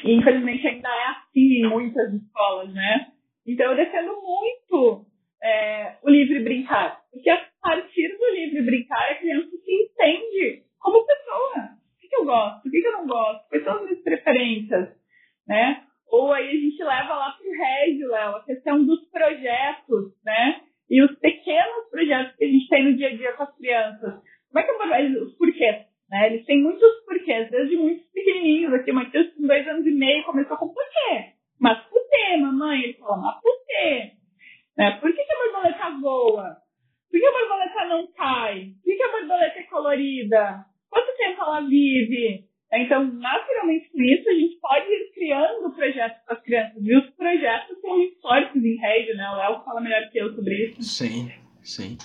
B: E infelizmente ainda é assim em muitas escolas, né? Então eu defendo muito é, o livre brincar. Porque a partir do livre brincar, a criança se entende como pessoa. O que, eu gosto? O que, eu não gosto? Quais são as minhas preferências? Né? Ou aí a gente leva lá para o Régio, Léo, a questão dos projetos, né? E os pequenos projetos que a gente tem no dia a dia com as crianças. Como é que eu os porquês? Né? Eles têm muitos porquês, desde muitos pequenininhos. Aqui, o Matheus, com dois anos e meio, começou com porquê. Mas por quê, mamãe? Ele falou, mas por quê? Né? Por que, que a borboleta voa? Por que a borboleta não cai? Por que a borboleta é colorida? Quanto tempo ela vive? Então, naturalmente, com isso, a gente pode ir criando projetos para as crianças. E os projetos são históricos em rede, né? O Léo fala melhor que eu sobre isso.
A: Sim, sim.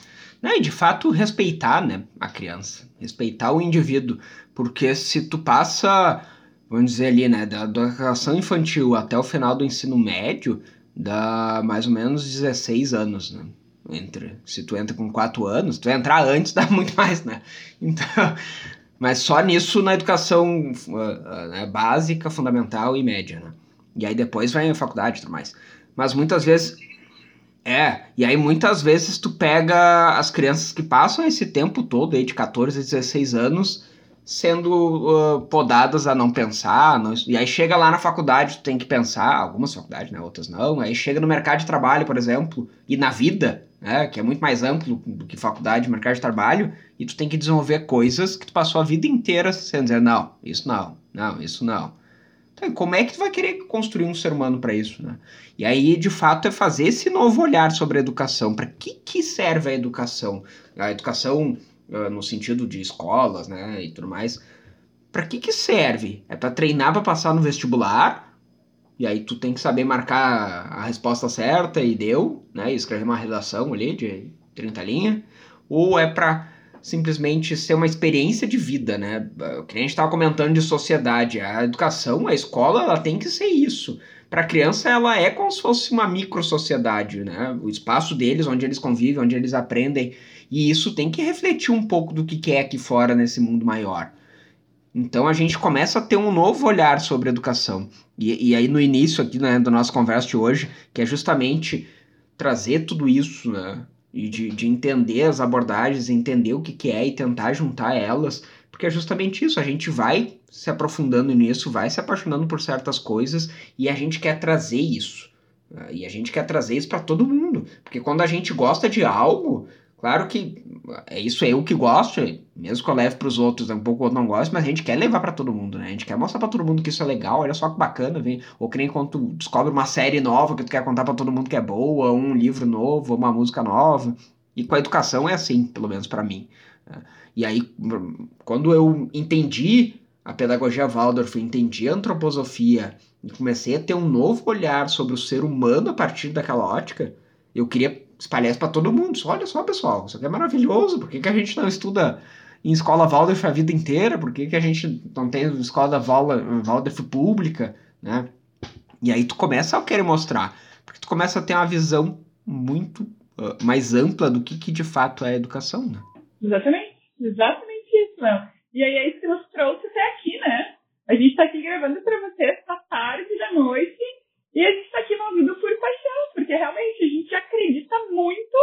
A: Não, e de fato, respeitar né, a criança, respeitar o indivíduo. Porque se tu passa, vamos dizer ali, né, da educação infantil até o final do ensino médio, dá mais ou menos 16 anos, né? Entre, se tu entra com 4 anos, tu entrar antes dá muito mais, né? Então, mas só nisso na educação uh, né, básica, fundamental e média, né? E aí depois vai a faculdade e tudo mais. Mas muitas vezes. É, e aí muitas vezes tu pega as crianças que passam esse tempo todo aí de 14 a 16 anos sendo uh, podadas a não pensar, não, e aí chega lá na faculdade, tu tem que pensar, algumas faculdades, né, outras não, aí chega no mercado de trabalho, por exemplo, e na vida, né, que é muito mais amplo do que faculdade, mercado de trabalho, e tu tem que desenvolver coisas que tu passou a vida inteira sendo dizer, não, isso não, não, isso não. Então, como é que tu vai querer construir um ser humano para isso, né? E aí, de fato, é fazer esse novo olhar sobre a educação. Para que, que serve a educação? A educação uh, no sentido de escolas, né, e tudo mais. Para que que serve? É para treinar para passar no vestibular? E aí tu tem que saber marcar a resposta certa e deu, né? E escrever uma redação ali de 30 linhas. Ou é para simplesmente ser uma experiência de vida, né? O que a gente estava comentando de sociedade, a educação, a escola, ela tem que ser isso. Para a criança, ela é como se fosse uma micro-sociedade, né? O espaço deles, onde eles convivem, onde eles aprendem. E isso tem que refletir um pouco do que é aqui fora nesse mundo maior. Então a gente começa a ter um novo olhar sobre educação. E, e aí no início aqui né, da nossa conversa de hoje, que é justamente trazer tudo isso, né? E de, de entender as abordagens, entender o que, que é e tentar juntar elas, porque é justamente isso, a gente vai se aprofundando nisso, vai se apaixonando por certas coisas e a gente quer trazer isso. Né, e a gente quer trazer isso para todo mundo, porque quando a gente gosta de algo, Claro que é isso eu que gosto, mesmo que eu leve para os outros, é um pouco eu não gosto, mas a gente quer levar para todo mundo, né? A gente quer mostrar para todo mundo que isso é legal, olha só que bacana, vem. Ou que nem quando tu descobre uma série nova que tu quer contar para todo mundo que é boa, um livro novo, uma música nova. E com a educação é assim, pelo menos para mim. Né? E aí, quando eu entendi a pedagogia Waldorf, entendi a antroposofia e comecei a ter um novo olhar sobre o ser humano a partir daquela ótica, eu queria espalhar isso para todo mundo. Olha só, pessoal, isso aqui é maravilhoso. Por que, que a gente não estuda em escola Waldorf a vida inteira? Por que, que a gente não tem escola Waldorf pública, né? E aí tu começa a querer mostrar, porque tu começa a ter uma visão muito uh, mais ampla do que, que de fato é a educação, né?
B: Exatamente, exatamente isso, Léo. E aí é isso que nos trouxe até aqui, né? A gente está aqui gravando para vocês essa tarde da noite e a gente está aqui movido por paixão, porque realmente a gente acredita muito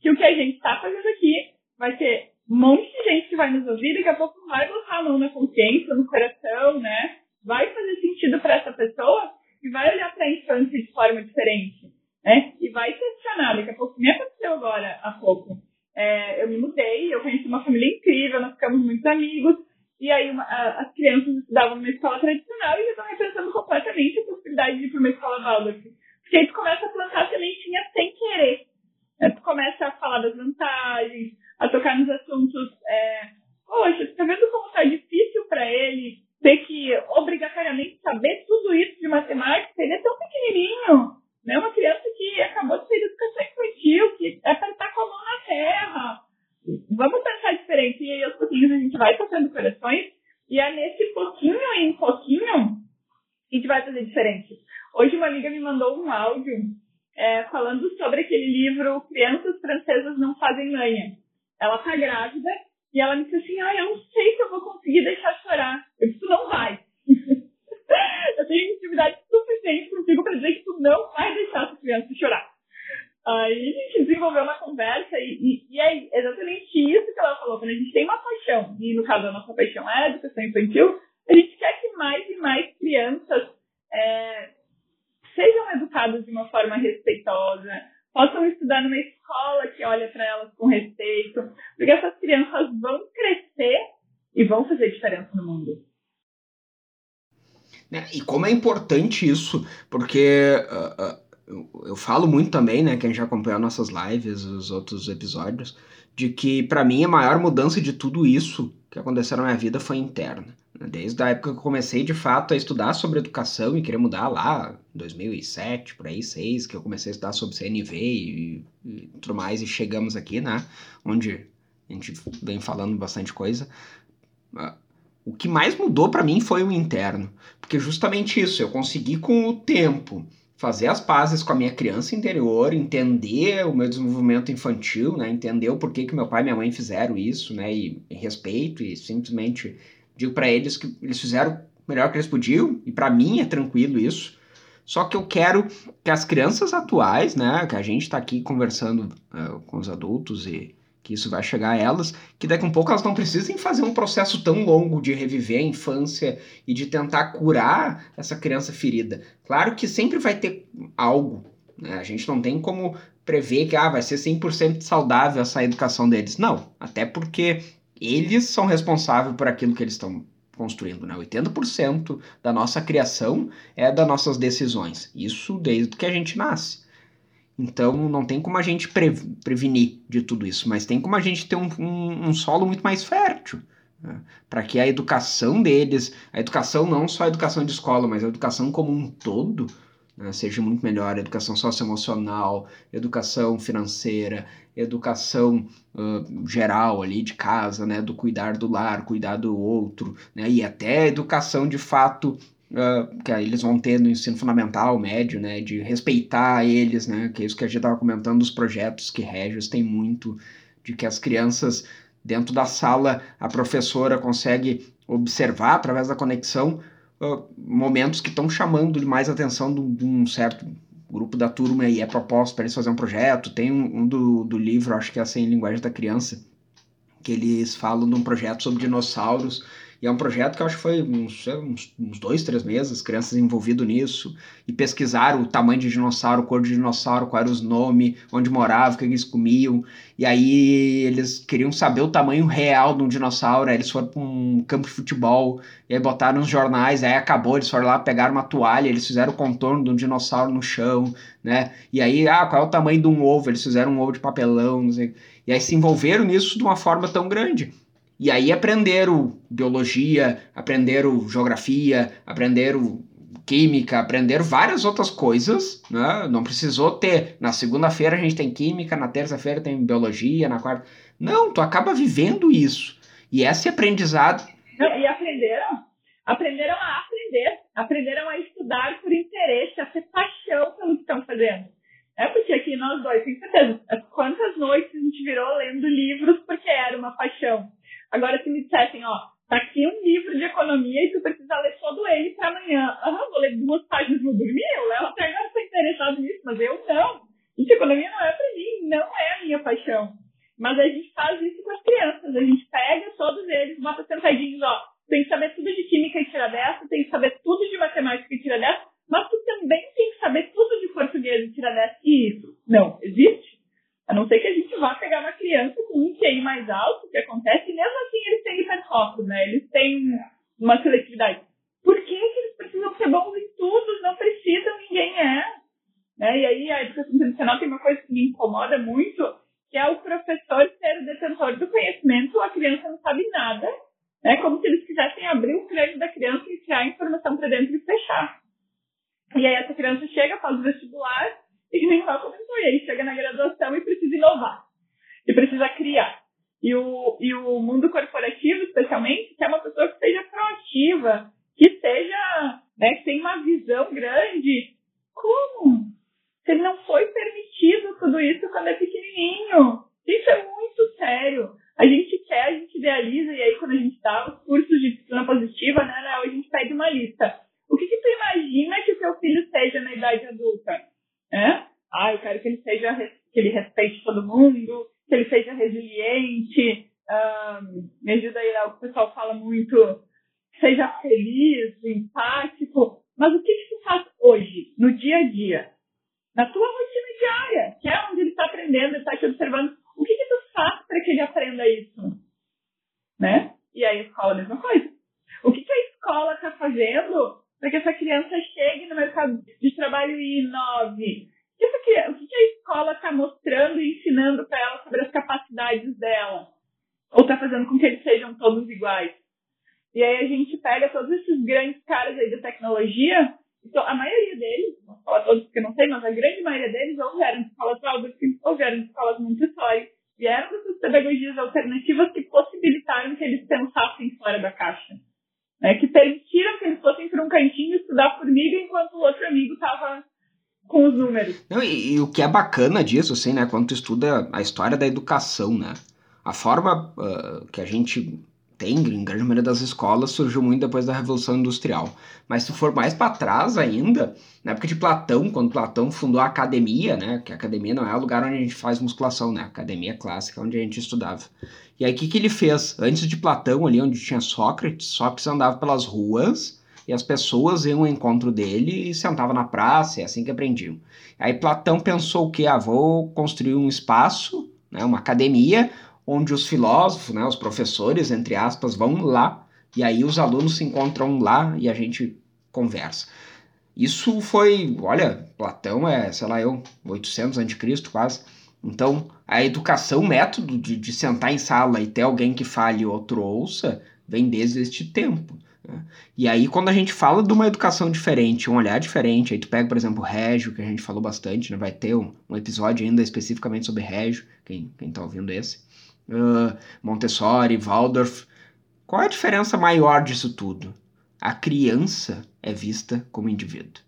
B: que o que a gente está fazendo aqui vai ter um monte de gente que vai nos ouvir, daqui a pouco vai botar a mão na consciência, no coração, né? Vai fazer sentido para essa pessoa e vai olhar para a infância de forma diferente, né? E vai questionar. Daqui a pouco, me aconteceu agora há pouco. É, eu me mudei, eu conheci uma família incrível, nós ficamos muito amigos. E aí uma, a, as crianças estudavam numa escola tradicional e já estão repensando completamente a possibilidade de ir para uma escola Waldorf. Porque aí tu começa a plantar sementinha sem querer. Tu começa a falar das vantagens, a tocar nos assuntos. É, Poxa, tá vendo como tá difícil para ele ter que obrigatoriamente saber tudo isso de matemática? Ele é tão pequenininho, né? Uma criança que acabou de sair da educação infantil, que é para estar com a mão na terra vamos pensar diferente. E aí, aos pouquinhos, a gente vai tocando corações. E é nesse pouquinho em pouquinho a gente vai fazer diferente. Hoje uma amiga me mandou um áudio é, falando sobre aquele livro Crianças Francesas Não Fazem Manha. Ela tá grávida e ela me disse assim, ah, eu não sei se eu vou conseguir deixar chorar. Eu disse, tu não vai. eu tenho intimidade suficiente contigo para dizer que tu não vai deixar essa criança chorar. Aí a gente desenvolveu uma conversa e, e, e, é exatamente isso que ela falou. Quando a gente tem uma paixão, e no caso a nossa paixão é educação infantil, a gente quer que mais e mais crianças é, sejam educadas de uma forma respeitosa, possam estudar numa escola que olha para elas com respeito, porque essas crianças vão crescer e vão fazer diferença no mundo.
A: É, e como é importante isso, porque uh, uh, eu, eu, falo muito também, né, quem já acompanhou nossas lives, os outros episódios, de que para mim a maior mudança de tudo isso que aconteceu na minha vida foi interna. Desde a época que eu comecei de fato a estudar sobre educação e querer mudar lá, 2007, por aí, 6, que eu comecei a estudar sobre CNV e, e tudo mais, e chegamos aqui, né? Onde a gente vem falando bastante coisa. Ah, o que mais mudou para mim foi o interno, porque justamente isso, eu consegui com o tempo fazer as pazes com a minha criança interior, entender o meu desenvolvimento infantil, né? Entender o porquê que meu pai e minha mãe fizeram isso, né? E, e respeito e simplesmente digo para eles que eles fizeram o melhor que eles podiam e para mim é tranquilo isso. Só que eu quero que as crianças atuais, né, que a gente está aqui conversando uh, com os adultos e que isso vai chegar a elas, que daqui a um pouco elas não precisem fazer um processo tão longo de reviver a infância e de tentar curar essa criança ferida. Claro que sempre vai ter algo, né? A gente não tem como prever que ah, vai ser 100% saudável essa educação deles. Não, até porque eles são responsáveis por aquilo que eles estão construindo, né? 80% da nossa criação é das nossas decisões. Isso desde que a gente nasce. Então não tem como a gente pre prevenir de tudo isso, mas tem como a gente ter um, um, um solo muito mais fértil. Né? Para que a educação deles, a educação não só a educação de escola, mas a educação como um todo, né, seja muito melhor, educação socioemocional, educação financeira, educação uh, geral ali de casa, né, do cuidar do lar, cuidar do outro, né, e até educação de fato uh, que eles vão ter no ensino fundamental, médio, né, de respeitar eles, né, que é isso que a gente estava comentando dos projetos que Regis tem muito, de que as crianças dentro da sala a professora consegue observar através da conexão uh, momentos que estão chamando mais atenção de um certo grupo da turma e é proposto para eles fazer um projeto. Tem um, um, do, do livro, acho que é assim, Linguagem da Criança, que eles falam de um projeto sobre dinossauros e é um projeto que eu acho que foi uns, uns, uns dois, três meses, crianças envolvidas nisso, e pesquisaram o tamanho de dinossauro, cor de dinossauro, quais eram os nomes, onde morava, o que eles comiam. E aí eles queriam saber o tamanho real de um dinossauro, aí eles foram para um campo de futebol, e aí botaram nos jornais, aí acabou, eles foram lá, pegaram uma toalha, eles fizeram o contorno de um dinossauro no chão, né? E aí, ah, qual é o tamanho de um ovo? Eles fizeram um ovo de papelão, não sei. E aí se envolveram nisso de uma forma tão grande. E aí aprenderam biologia, aprenderam geografia, aprenderam química, aprenderam várias outras coisas, né? Não precisou ter. Na segunda-feira a gente tem química, na terça-feira tem biologia, na quarta. Não, tu acaba vivendo isso. E esse aprendizado.
B: E aprenderam, aprenderam a aprender, aprenderam a estudar por interesse, a ter paixão pelo que estão fazendo. É porque aqui nós dois, tenho certeza, quantas noites a gente virou lendo livros porque era uma paixão. Agora, se me dissessem, ó, tá aqui um livro de economia e tu precisa ler todo ele para amanhã. Aham, vou ler duas páginas no dormir, eu levo até agora estou interessado nisso, mas eu não. Gente, economia não é para mim, não é a minha paixão. Mas a gente faz isso com as crianças, a gente pega todos eles, bota sentadinhos, ó, tem que saber tudo de química e tira dessa, tem que saber tudo de matemática e tira dessa, mas tu também tem que saber tudo de português e tira dessa. E isso não existe. A não ser que a gente vá pegar uma criança com um QI mais alto, que acontece, e mesmo assim eles têm hiperfocos, né? Eles têm uma seletividade. Por que, que eles precisam ser bons em tudo? Não precisam, ninguém é. Né? E aí a educação tradicional tem uma coisa que me incomoda muito, que é o professor ser o detentor do conhecimento, a criança não sabe nada, né? Como se eles quisessem abrir o crânio da criança e enfiar a informação para dentro e fechar. E aí essa criança chega, faz o vestibular, e nem fala comentou, e aí chega na graduação e precisa inovar, e precisa criar. E o, e o mundo corporativo, especialmente, quer uma pessoa que seja proativa, que seja, né, que tenha uma visão grande. Como? Se ele não foi permitido tudo isso quando é pequenininho. Isso é muito sério. A gente quer, a gente idealiza, e aí quando a gente dá os cursos de disciplina positiva, né, a gente pede uma lista. O que, que tu imagina que o seu filho seja na idade adulta? É? Ah, eu quero que ele seja, que ele respeite todo mundo, que ele seja resiliente, um, me ajuda aí, o pessoal fala muito, seja feliz, empático, mas o que, que tu faz hoje, no dia a dia? Na tua rotina diária, que é onde ele está aprendendo, está te observando, o que, que tu faz para que ele aprenda isso? Né? E aí a escola a mesma coisa. O que, que a escola está fazendo para que essa criança chegue no mercado de trabalho e inove? O que, que a escola está mostrando e ensinando para ela sobre as capacidades dela? Ou está fazendo com que eles sejam todos iguais? E aí a gente pega todos esses grandes caras aí da tecnologia, então, a maioria deles, não vou falar todos porque eu não sei, mas a grande maioria deles ou vieram de escolas Waldorf ou vieram de escolas Montessori, vieram dessas pedagogias alternativas que possibilitaram que eles pensassem fora da caixa. Né, que permitiram que eles fossem para um cantinho estudar formiga enquanto o outro amigo estava com os números.
A: Não, e, e, o que é bacana disso, assim, né, quando tu estuda a história da educação, né, a forma uh, que a gente tem em grande maioria das escolas surgiu muito depois da Revolução Industrial. Mas se for mais para trás ainda, na época de Platão, quando Platão fundou a academia, né, que a academia não é o lugar onde a gente faz musculação, né, a academia clássica onde a gente estudava. E aí o que, que ele fez? Antes de Platão, ali onde tinha Sócrates, Sócrates andava pelas ruas e as pessoas iam ao encontro dele e sentavam na praça, é assim que aprendiam. Aí Platão pensou que, ah, vou construir um espaço, né, uma academia, onde os filósofos, né, os professores, entre aspas, vão lá e aí os alunos se encontram lá e a gente conversa. Isso foi, olha, Platão é, sei lá eu, 800 a.C. quase. Então, a educação, método de, de sentar em sala e ter alguém que fale e outro ouça, vem desde este tempo. Né? E aí, quando a gente fala de uma educação diferente, um olhar diferente, aí tu pega, por exemplo, o Régio, que a gente falou bastante, né? vai ter um, um episódio ainda especificamente sobre Régio, quem, quem tá ouvindo esse uh, Montessori, Waldorf. Qual é a diferença maior disso tudo? A criança é vista como indivíduo.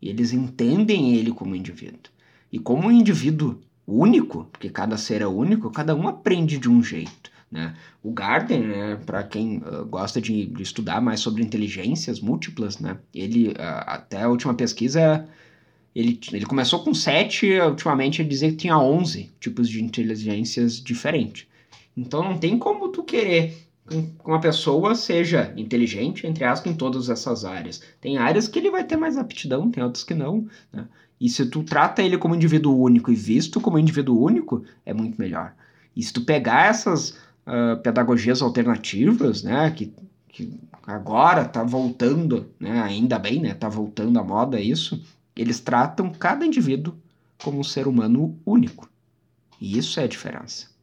A: E eles entendem ele como indivíduo. E como um indivíduo único, porque cada ser é único, cada um aprende de um jeito. Né? O Gardner, né, para quem uh, gosta de, de, estudar mais sobre inteligências múltiplas, né, ele, uh, até a última pesquisa, ele, ele começou com sete, ultimamente ele dizia que tinha 11 tipos de inteligências diferentes. Então não tem como tu querer que uma pessoa seja inteligente, entre aspas, em todas essas áreas. Tem áreas que ele vai ter mais aptidão, tem outras que não. Né? E se tu trata ele como indivíduo único e visto como indivíduo único, é muito melhor. E se tu pegar essas uh, pedagogias alternativas, né, que, que agora está voltando, né, ainda bem, né, tá voltando à moda isso, eles tratam cada indivíduo como um ser humano único. E isso é a diferença.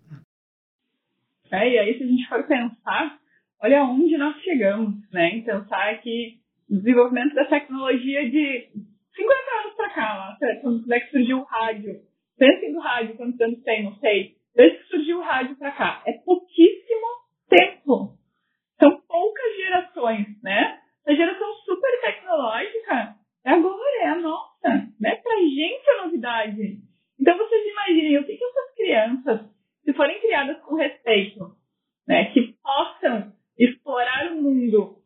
B: É, e aí, se a gente for pensar, olha onde nós chegamos, né? Em pensar que o desenvolvimento da tecnologia de 50 anos para cá, lá, quando é que surgiu o rádio. Pensem do rádio, quantos anos tem, não sei. Desde que surgiu o rádio para cá. É pouquíssimo tempo. São poucas gerações, né? A geração super tecnológica é agora, é a nossa, né? Pra gente é novidade. Então vocês imaginem o que, que essas crianças se forem criadas com respeito, né, que possam explorar o mundo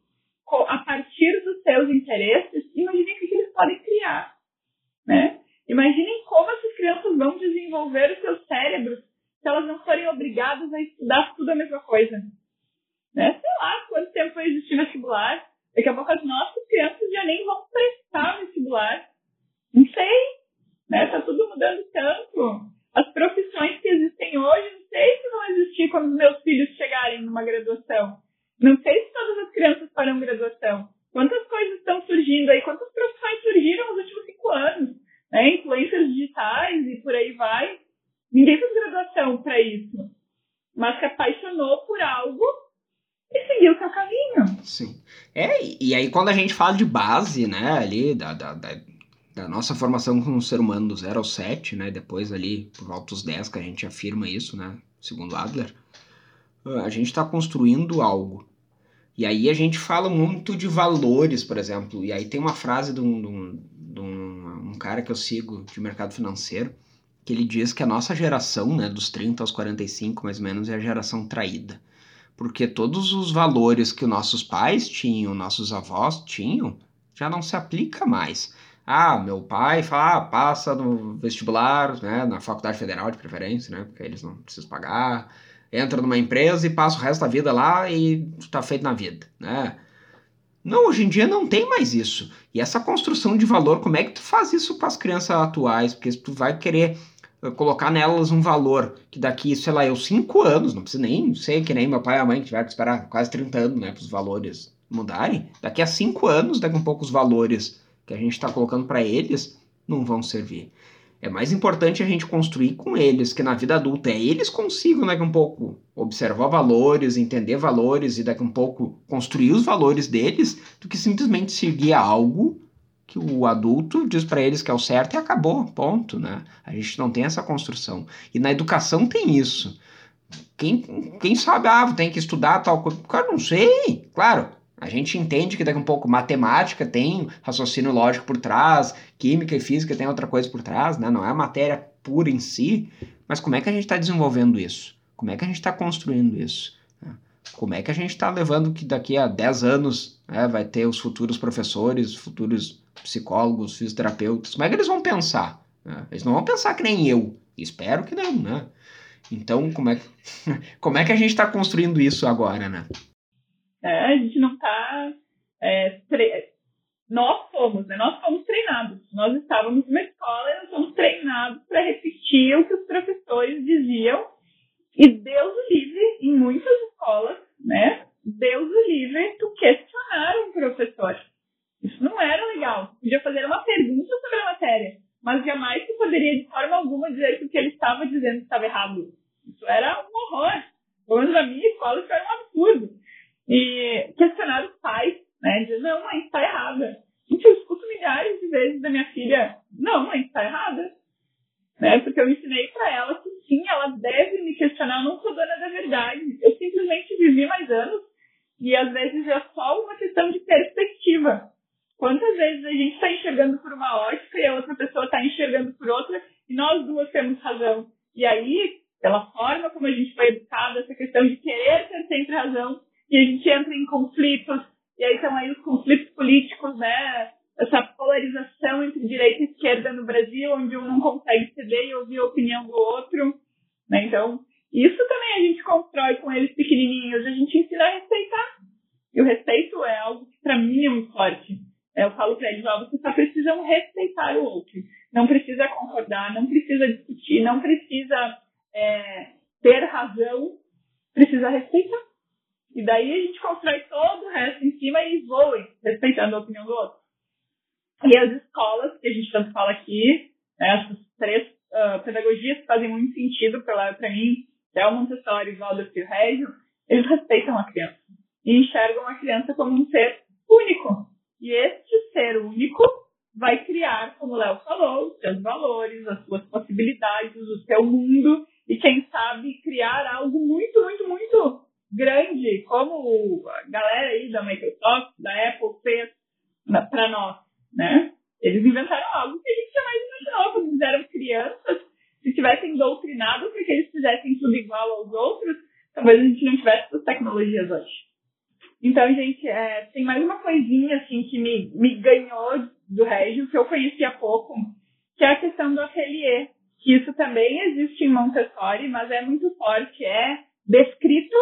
B: a partir dos seus interesses, imaginem o que eles podem criar. Né? Imaginem como essas crianças vão desenvolver os seus cérebros se elas não forem obrigadas a estudar tudo a mesma coisa. Né? Sei lá quanto tempo vai existir vestibular. Daqui a pouco as nossas crianças já nem vão prestar vestibular. Não sei. Né? Tá tudo mudando tanto as profissões que existem hoje, não sei se vão existir quando meus filhos chegarem numa graduação. Não sei se todas as crianças farão graduação. Quantas coisas estão surgindo aí? Quantas profissões surgiram nos últimos cinco anos? Né? Influências digitais e por aí vai. Ninguém fez graduação para isso. Mas se apaixonou por algo e seguiu o seu caminho.
A: Sim. É, e aí quando a gente fala de base, né, ali, da, da, da da nossa formação como ser humano do 0 ao 7, né, depois ali por volta dos 10 que a gente afirma isso, né, segundo Adler, a gente está construindo algo. E aí a gente fala muito de valores, por exemplo, e aí tem uma frase de um, de um, de um, um cara que eu sigo de mercado financeiro, que ele diz que a nossa geração, né, dos 30 aos 45 mais ou menos, é a geração traída. Porque todos os valores que nossos pais tinham, nossos avós tinham, já não se aplica mais. Ah, meu pai fala, ah, passa no vestibular, né, na faculdade federal de preferência, né, porque eles não precisam pagar. Entra numa empresa e passa o resto da vida lá e tá feito na vida, né? Não, hoje em dia não tem mais isso. E essa construção de valor, como é que tu faz isso para as crianças atuais? Porque tu vai querer eh, colocar nelas um valor que daqui, sei lá, eu cinco anos, não precisa nem ser que nem meu pai e a mãe que tiveram que esperar quase 30 anos, né, para os valores mudarem. Daqui a cinco anos, daqui a um pouco os valores que a gente está colocando para eles não vão servir. É mais importante a gente construir com eles, que na vida adulta é eles consigam daqui um pouco observar valores, entender valores e daqui a um pouco construir os valores deles, do que simplesmente seguir algo que o adulto diz para eles que é o certo e acabou, ponto, né? A gente não tem essa construção. E na educação tem isso. Quem, quem sabe, ah, tem que estudar tal coisa. Cara, não sei. Claro, a gente entende que daqui um pouco matemática tem raciocínio lógico por trás, química e física tem outra coisa por trás, né? Não é a matéria pura em si, mas como é que a gente está desenvolvendo isso? Como é que a gente está construindo isso? Como é que a gente está levando que daqui a 10 anos né, vai ter os futuros professores, futuros psicólogos, fisioterapeutas? Como é que eles vão pensar? Né? Eles não vão pensar que nem eu. Espero que não, né? Então, como é que, como é que a gente está construindo isso agora, né?
B: É, a gente não está. É, tre... Nós fomos, né? Nós fomos treinados. Nós estávamos numa escola e nós fomos treinados para repetir o que os professores diziam. E Deus o livre, em muitas escolas, né? Deus o livre, tu questionar um professor. Isso não era legal. Tu podia fazer uma pergunta sobre a matéria, mas jamais tu poderia, de forma alguma, dizer que o que ele estava dizendo estava errado. Isso era um horror. Pelo menos na minha escola, isso era um absurdo. E questionar os pais, né? Dizer, não, mãe, está errada. Gente, eu escuto milhares de vezes da minha filha, não, mãe, está errada. Né? Porque eu ensinei para ela que sim, ela deve me questionar, eu não sou dona da verdade. Eu simplesmente vivi mais anos e às vezes é só uma questão de perspectiva. Quantas vezes a gente está enxergando por uma ótica e a outra pessoa está enxergando por outra e nós duas temos razão. E aí, pela forma como a gente foi educado, essa questão de querer ter sempre razão, e a gente entra em conflitos, e aí estão aí os conflitos políticos, né? Essa polarização entre direita e esquerda no Brasil, onde um não consegue ceder e ouvir a opinião do outro, né? Então, isso também a gente constrói com eles pequenininhos, a gente ensina a respeitar. E o respeito é algo que para mim é muito forte. Eu falo para eles, ó, vocês só precisam respeitar o outro. Não precisa concordar, não precisa discutir, não precisa é, ter razão, precisa respeitar. E daí a gente constrói todo o resto em cima e voe, respeitando a opinião do outro. E as escolas, que a gente tanto fala aqui, né, essas três uh, pedagogias que fazem muito sentido para mim, é o Montessori, Waldorf e o Régio, eles respeitam a criança. E enxergam a criança como um ser único. E este ser único vai criar, como o Léo falou, os seus valores, as suas possibilidades, o seu mundo, e quem sabe criar algo muito, muito, muito grande, como a galera aí da Microsoft, da Apple fez para nós, né? Eles inventaram algo que a gente jamais imaginou quando eles eram crianças. Se tivessem doutrinado para que eles fizessem tudo igual aos outros, talvez a gente não tivesse essas tecnologias hoje. Então, gente, é, tem mais uma coisinha assim que me, me ganhou do Régio, que eu conhecia pouco, que é a questão do ateliê. Que isso também existe em Montessori, mas é muito forte, é descrito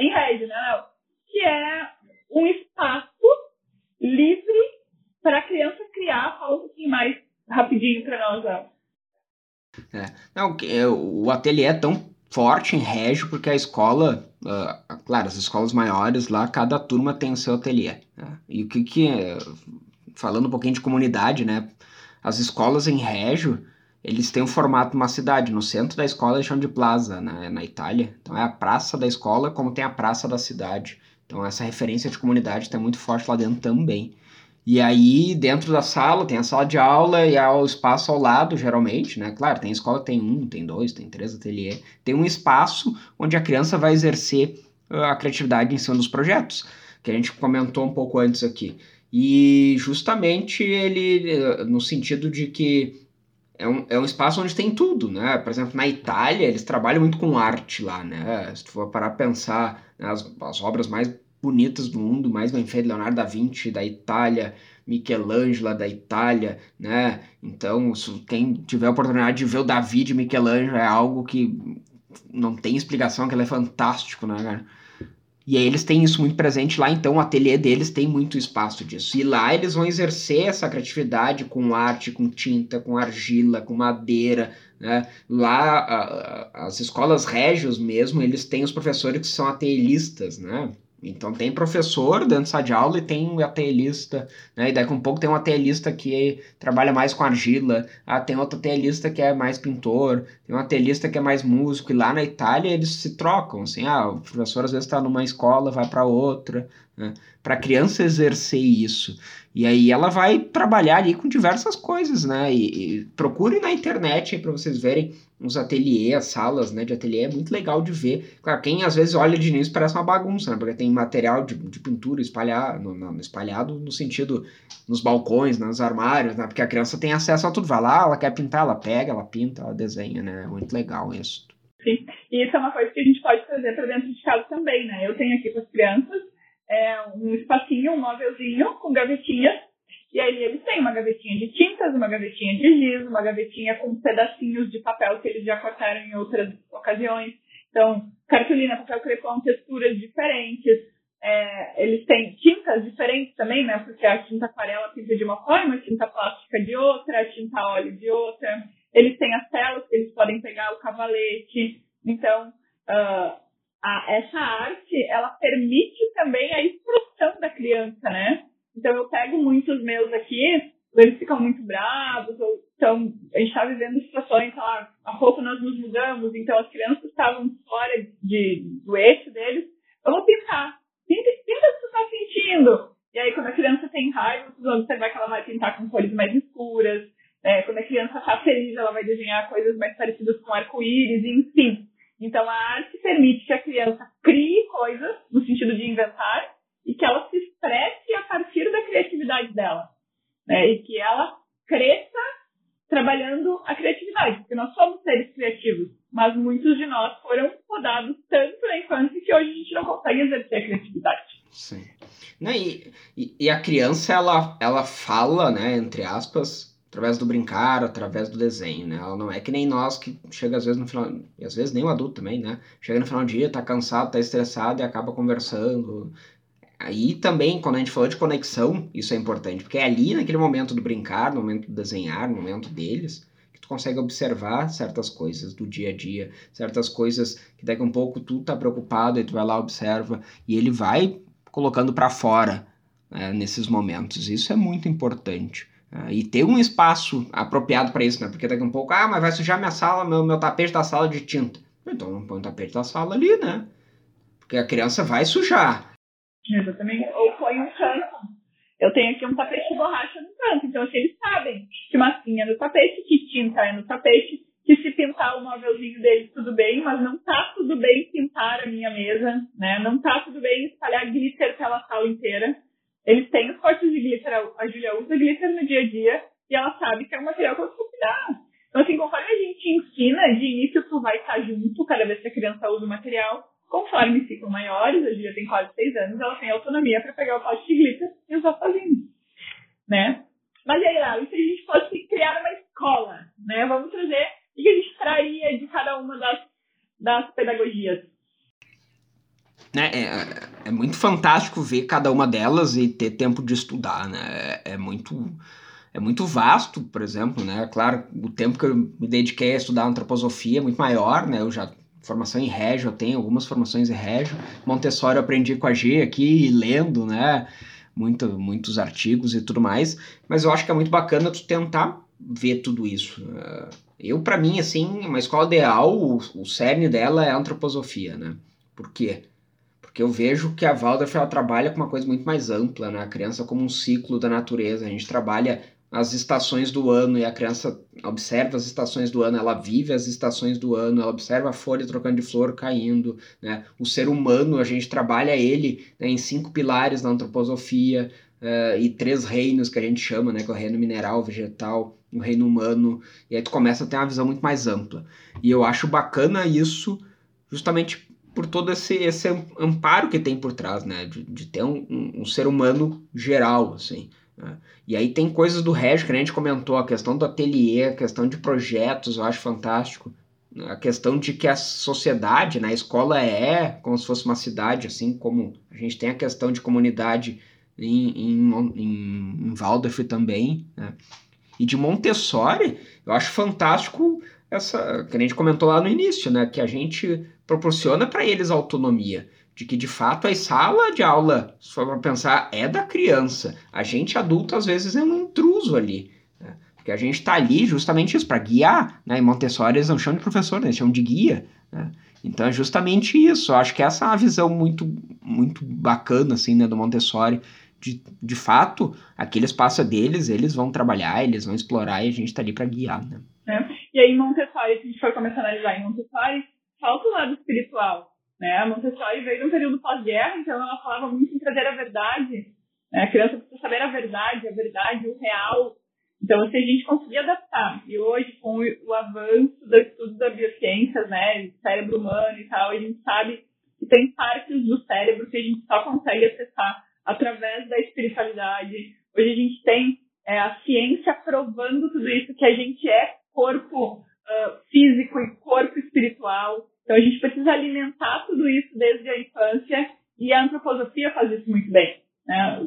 B: em rede, né, Léo? Que é um espaço livre para a criança criar. Fala um pouquinho mais rapidinho para nós, Léo.
A: É. Não, é, o ateliê é tão forte em Régio porque a escola, uh, claro, as escolas maiores lá, cada turma tem o seu ateliê. Né? E o que que, falando um pouquinho de comunidade, né? As escolas em Régio, eles têm o formato de uma cidade. No centro da escola eles chamam de plaza, na, na Itália. Então é a praça da escola como tem a praça da cidade. Então essa referência de comunidade está muito forte lá dentro também. E aí, dentro da sala, tem a sala de aula e há o espaço ao lado, geralmente, né? Claro, tem escola que tem um, tem dois, tem três ateliês. Tem um espaço onde a criança vai exercer ah, a criatividade em cima dos projetos, que a gente comentou um pouco antes aqui. E justamente ele, no sentido de que é um, é um espaço onde tem tudo, né? Por exemplo, na Itália, eles trabalham muito com arte lá, né? Se tu for parar a pensar nas né, as obras mais bonitas do mundo, mais bem feitas, Leonardo da Vinci da Itália, Michelangelo da Itália, né? Então, quem tiver a oportunidade de ver o Davi de Michelangelo é algo que não tem explicação, que ele é fantástico, né, cara? E aí eles têm isso muito presente lá, então o ateliê deles tem muito espaço disso. E lá eles vão exercer essa criatividade com arte, com tinta, com argila, com madeira. Né? Lá, a, a, as escolas régios mesmo, eles têm os professores que são atelistas, né? Então tem professor dentro de aula e tem um atelista, né? E daqui a um pouco tem um atelista que trabalha mais com argila, ah, tem outro atelista que é mais pintor, tem um atelista que é mais músico, e lá na Itália eles se trocam, assim, ah, o professor às vezes está numa escola, vai para outra, né? Para a criança exercer isso. E aí ela vai trabalhar ali com diversas coisas, né? E, e procure na internet para vocês verem uns ateliês, salas, né, de ateliê, é muito legal de ver. Claro, quem às vezes olha de início parece uma bagunça, né? Porque tem material de, de pintura espalhado, no, no, espalhado no sentido nos balcões, nos armários, né? Porque a criança tem acesso a tudo. Vai lá, ela quer pintar, ela pega, ela pinta, ela desenha, né? É muito legal isso.
B: Sim, e isso é uma coisa que a gente pode trazer para dentro de casa também, né? Eu tenho aqui com as crianças é, um espacinho, um móvelzinho com gavetinhas. E aí eles têm uma gavetinha de tintas, uma gavetinha de giz, uma gavetinha com pedacinhos de papel que eles já cortaram em outras ocasiões. Então, cartolina, papel crepom, texturas diferentes. É, eles têm tintas diferentes também, né? Porque a tinta aquarela pinta de uma forma, a tinta plástica de outra, a tinta óleo de outra. Eles têm as telas eles podem pegar o cavalete. Então, uh, a, essa arte, ela permite também a expressão da criança, né? Então eu pego muitos meus aqui, eles ficam muito bravos, ou então a gente está vivendo situações, sei lá, há pouco nós nos mudamos, então as crianças estavam fora de, do eixo deles, vamos pintar. Pinta, pinta o que você está sentindo. E aí quando a criança tem raiva, você vai que ela vai pintar com cores mais escuras. É, quando a criança está feliz, ela vai desenhar coisas mais parecidas com arco-íris, enfim. Então, a arte permite que a criança crie coisas, no sentido de inventar, e que ela se expresse a partir da criatividade dela. Né? E que ela cresça trabalhando a criatividade, porque nós somos seres criativos, mas muitos de nós foram podados tanto na infância que hoje a gente não consegue exercer a criatividade.
A: Sim. E, e, e a criança, ela, ela fala, né, entre aspas, através do brincar, através do desenho, né? Ela não é que nem nós que chega às vezes no final, e às vezes nem o adulto também, né? Chega no final do dia, tá cansado, tá estressado e acaba conversando. Aí também, quando a gente falou de conexão, isso é importante, porque é ali naquele momento do brincar, no momento do desenhar, no momento deles, que tu consegue observar certas coisas do dia a dia, certas coisas que daqui a um pouco tu tá preocupado e tu vai lá observa e ele vai colocando para fora né, nesses momentos. Isso é muito importante. Uh, e ter um espaço apropriado para isso, né? Porque daqui a um pouco, ah, mas vai sujar minha sala, meu, meu tapete da sala de tinta. Então não põe o tapete da sala ali, né? Porque a criança vai sujar.
B: Exatamente. Ou põe um canto. Eu tenho aqui um tapete de borracha no canto, então assim, eles sabem que massinha é no tapete, que tinta é no tapete, que se pintar o móvelzinho deles tudo bem, mas não tá tudo bem pintar a minha mesa, né? Não tá tudo bem espalhar glitter pela sala inteira eles têm os cortes de glitter, a Julia usa glitter no dia a dia e ela sabe que é um material que eu vou cuidar. Então, assim, conforme a gente ensina, de início tu vai estar junto cada vez que a criança usa o material. Conforme ficam maiores, a Julia tem quase seis anos, ela tem autonomia para pegar o pote de glitter e usar sozinha, né? Mas aí, lá, e se a gente fosse criar uma escola, né? Vamos trazer o que a gente traria de cada uma das, das pedagogias
A: né, é, é muito fantástico ver cada uma delas e ter tempo de estudar, né? É, é, muito é muito vasto, por exemplo, né? Claro, o tempo que eu me dediquei a estudar antroposofia é muito maior, né? Eu já formação em régio, eu tenho algumas formações em régio. Montessori eu aprendi com a G aqui, lendo, né? Muito, muitos artigos e tudo mais. Mas eu acho que é muito bacana tu tentar ver tudo isso. Eu, para mim, assim, uma escola ideal, o, o cerne dela é a antroposofia, né? Por quê? Porque eu vejo que a Waldorf ela trabalha com uma coisa muito mais ampla, né? A criança como um ciclo da natureza. A gente trabalha as estações do ano e a criança observa as estações do ano, ela vive as estações do ano, ela observa a folha trocando de flor caindo, né? O ser humano, a gente trabalha ele né, em cinco pilares da antroposofia, uh, e três reinos que a gente chama, né? Que é o reino mineral, vegetal o reino humano. E aí tu começa a ter uma visão muito mais ampla. E eu acho bacana isso justamente por todo esse, esse amparo que tem por trás, né? De, de ter um, um, um, ser humano geral, assim. Né? E aí tem coisas do Regis que a gente comentou, a questão do ateliê, a questão de projetos, eu acho fantástico. A questão de que a sociedade, né, a escola é como se fosse uma cidade, assim como a gente tem a questão de comunidade em, em, em, em Waldorf também, né? E de Montessori, eu acho fantástico essa que a gente comentou lá no início, né? Que a gente proporciona para eles autonomia. De que de fato a sala de aula, se for para pensar, é da criança. A gente adulto às vezes é um intruso ali. Né? Porque a gente está ali justamente isso, para guiar. Né? Em Montessori eles não chamam de professor, né? eles chamam de guia. Né? Então é justamente isso. Eu acho que essa é uma visão muito, muito bacana assim, né, do Montessori de, de fato, aquele espaço é deles, eles vão trabalhar, eles vão explorar e a gente está ali para guiar, né?
B: É. E aí, Montessori, se a gente for começar a analisar em Montessori, falta o lado espiritual, né? A Montessori veio num período pós-guerra, então ela falava muito em trazer a verdade, né? A criança precisa saber a verdade, a verdade, o real. Então, se a gente conseguir adaptar, e hoje, com o avanço do estudo das biociências, né, cérebro humano e tal, a gente sabe que tem partes do cérebro que a gente só consegue acessar através da espiritualidade. Hoje a gente tem é, a ciência provando tudo isso, que a gente é corpo uh, físico e corpo espiritual. Então a gente precisa alimentar tudo isso desde a infância e a antroposofia faz isso muito bem. Né?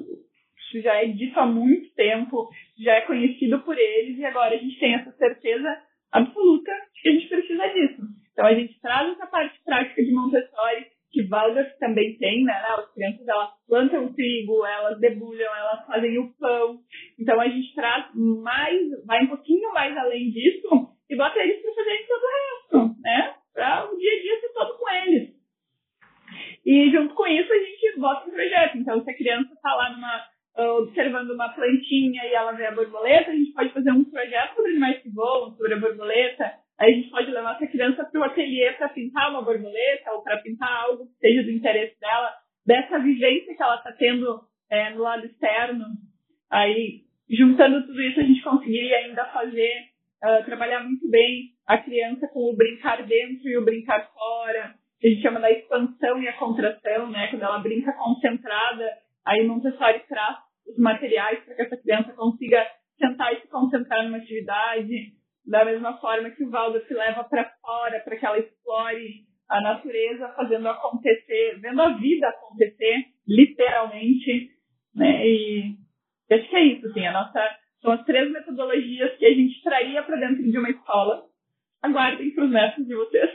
B: Isso já é dito há muito tempo, já é conhecido por eles e agora a gente tem essa certeza absoluta de que a gente precisa disso. Então a gente traz essa parte prática de Montessori que Waldorf também tem, né? As crianças elas plantam trigo, elas debulham, elas fazem o pão. Então a gente traz mais, vai um pouquinho mais além disso e bota eles para fazerem todo o resto, né? Para o dia a dia ser todo com eles. E junto com isso a gente bota um projeto. Então se a criança está lá numa, observando uma plantinha e ela vê a borboleta, a gente pode fazer um projeto sobre animais que voam, sobre a borboleta Aí a gente pode levar essa criança para o ateliê para pintar uma borboleta ou para pintar algo que seja do interesse dela, dessa vivência que ela está tendo é, no lado externo. Aí, juntando tudo isso, a gente conseguiria ainda fazer, uh, trabalhar muito bem a criança com o brincar dentro e o brincar fora, a gente chama da expansão e a contração, né? Quando ela brinca concentrada, aí Montessori traz os materiais para que essa criança consiga sentar e se concentrar numa atividade da mesma forma que o Waldorf leva para fora, para que ela explore a natureza, fazendo acontecer, vendo a vida acontecer, literalmente, né? E acho que é isso, assim, a nossa, são as três metodologias que a gente traria para dentro de uma escola. Aguardem para os netos de vocês.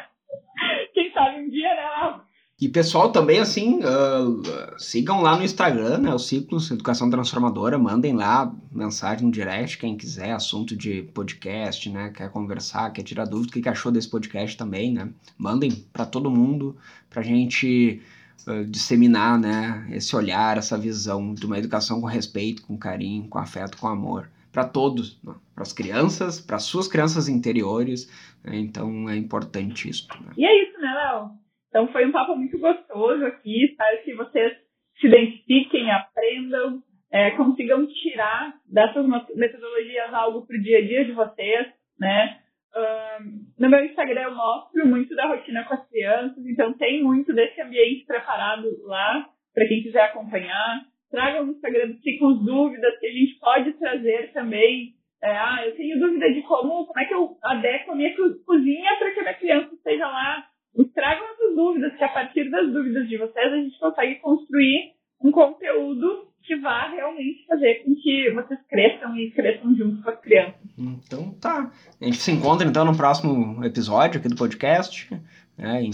B: Quem sabe um dia, né?
A: E pessoal, também assim, uh, sigam lá no Instagram, né, o Ciclos Educação Transformadora, mandem lá mensagem no direct, quem quiser, assunto de podcast, né, quer conversar, quer tirar dúvida, o que achou desse podcast também, né, mandem para todo mundo, pra gente uh, disseminar, né, esse olhar, essa visão de uma educação com respeito, com carinho, com afeto, com amor, para todos, né? para as crianças, para suas crianças interiores, né, então é importante isso. Né?
B: E é isso, né, Léo? Então foi um papo muito gostoso aqui. Espero que vocês se identifiquem, aprendam, é, consigam tirar dessas metodologias algo para o dia a dia de vocês, né? No meu Instagram eu mostro muito da rotina com as crianças, então tem muito desse ambiente preparado lá para quem quiser acompanhar. Tragam no Instagram do Ciclos dúvidas que a gente pode trazer também. É, ah, eu tenho dúvida de como, como é que eu adequo a minha cozinha para que a minha criança esteja lá tragam essas dúvidas, que a partir das dúvidas de vocês a gente consegue construir um conteúdo que vá realmente fazer com que vocês cresçam e cresçam junto com as crianças.
A: Então tá. A gente se encontra então no próximo episódio aqui do podcast. Né?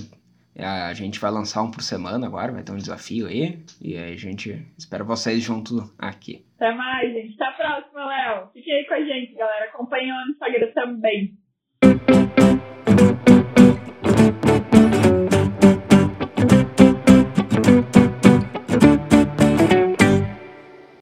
A: A gente vai lançar um por semana agora, vai ter um desafio aí. E aí a gente espera vocês junto aqui.
B: Até mais, gente. Até a próxima, Léo. Fiquem aí com a gente, galera. Acompanhem lá no Instagram também.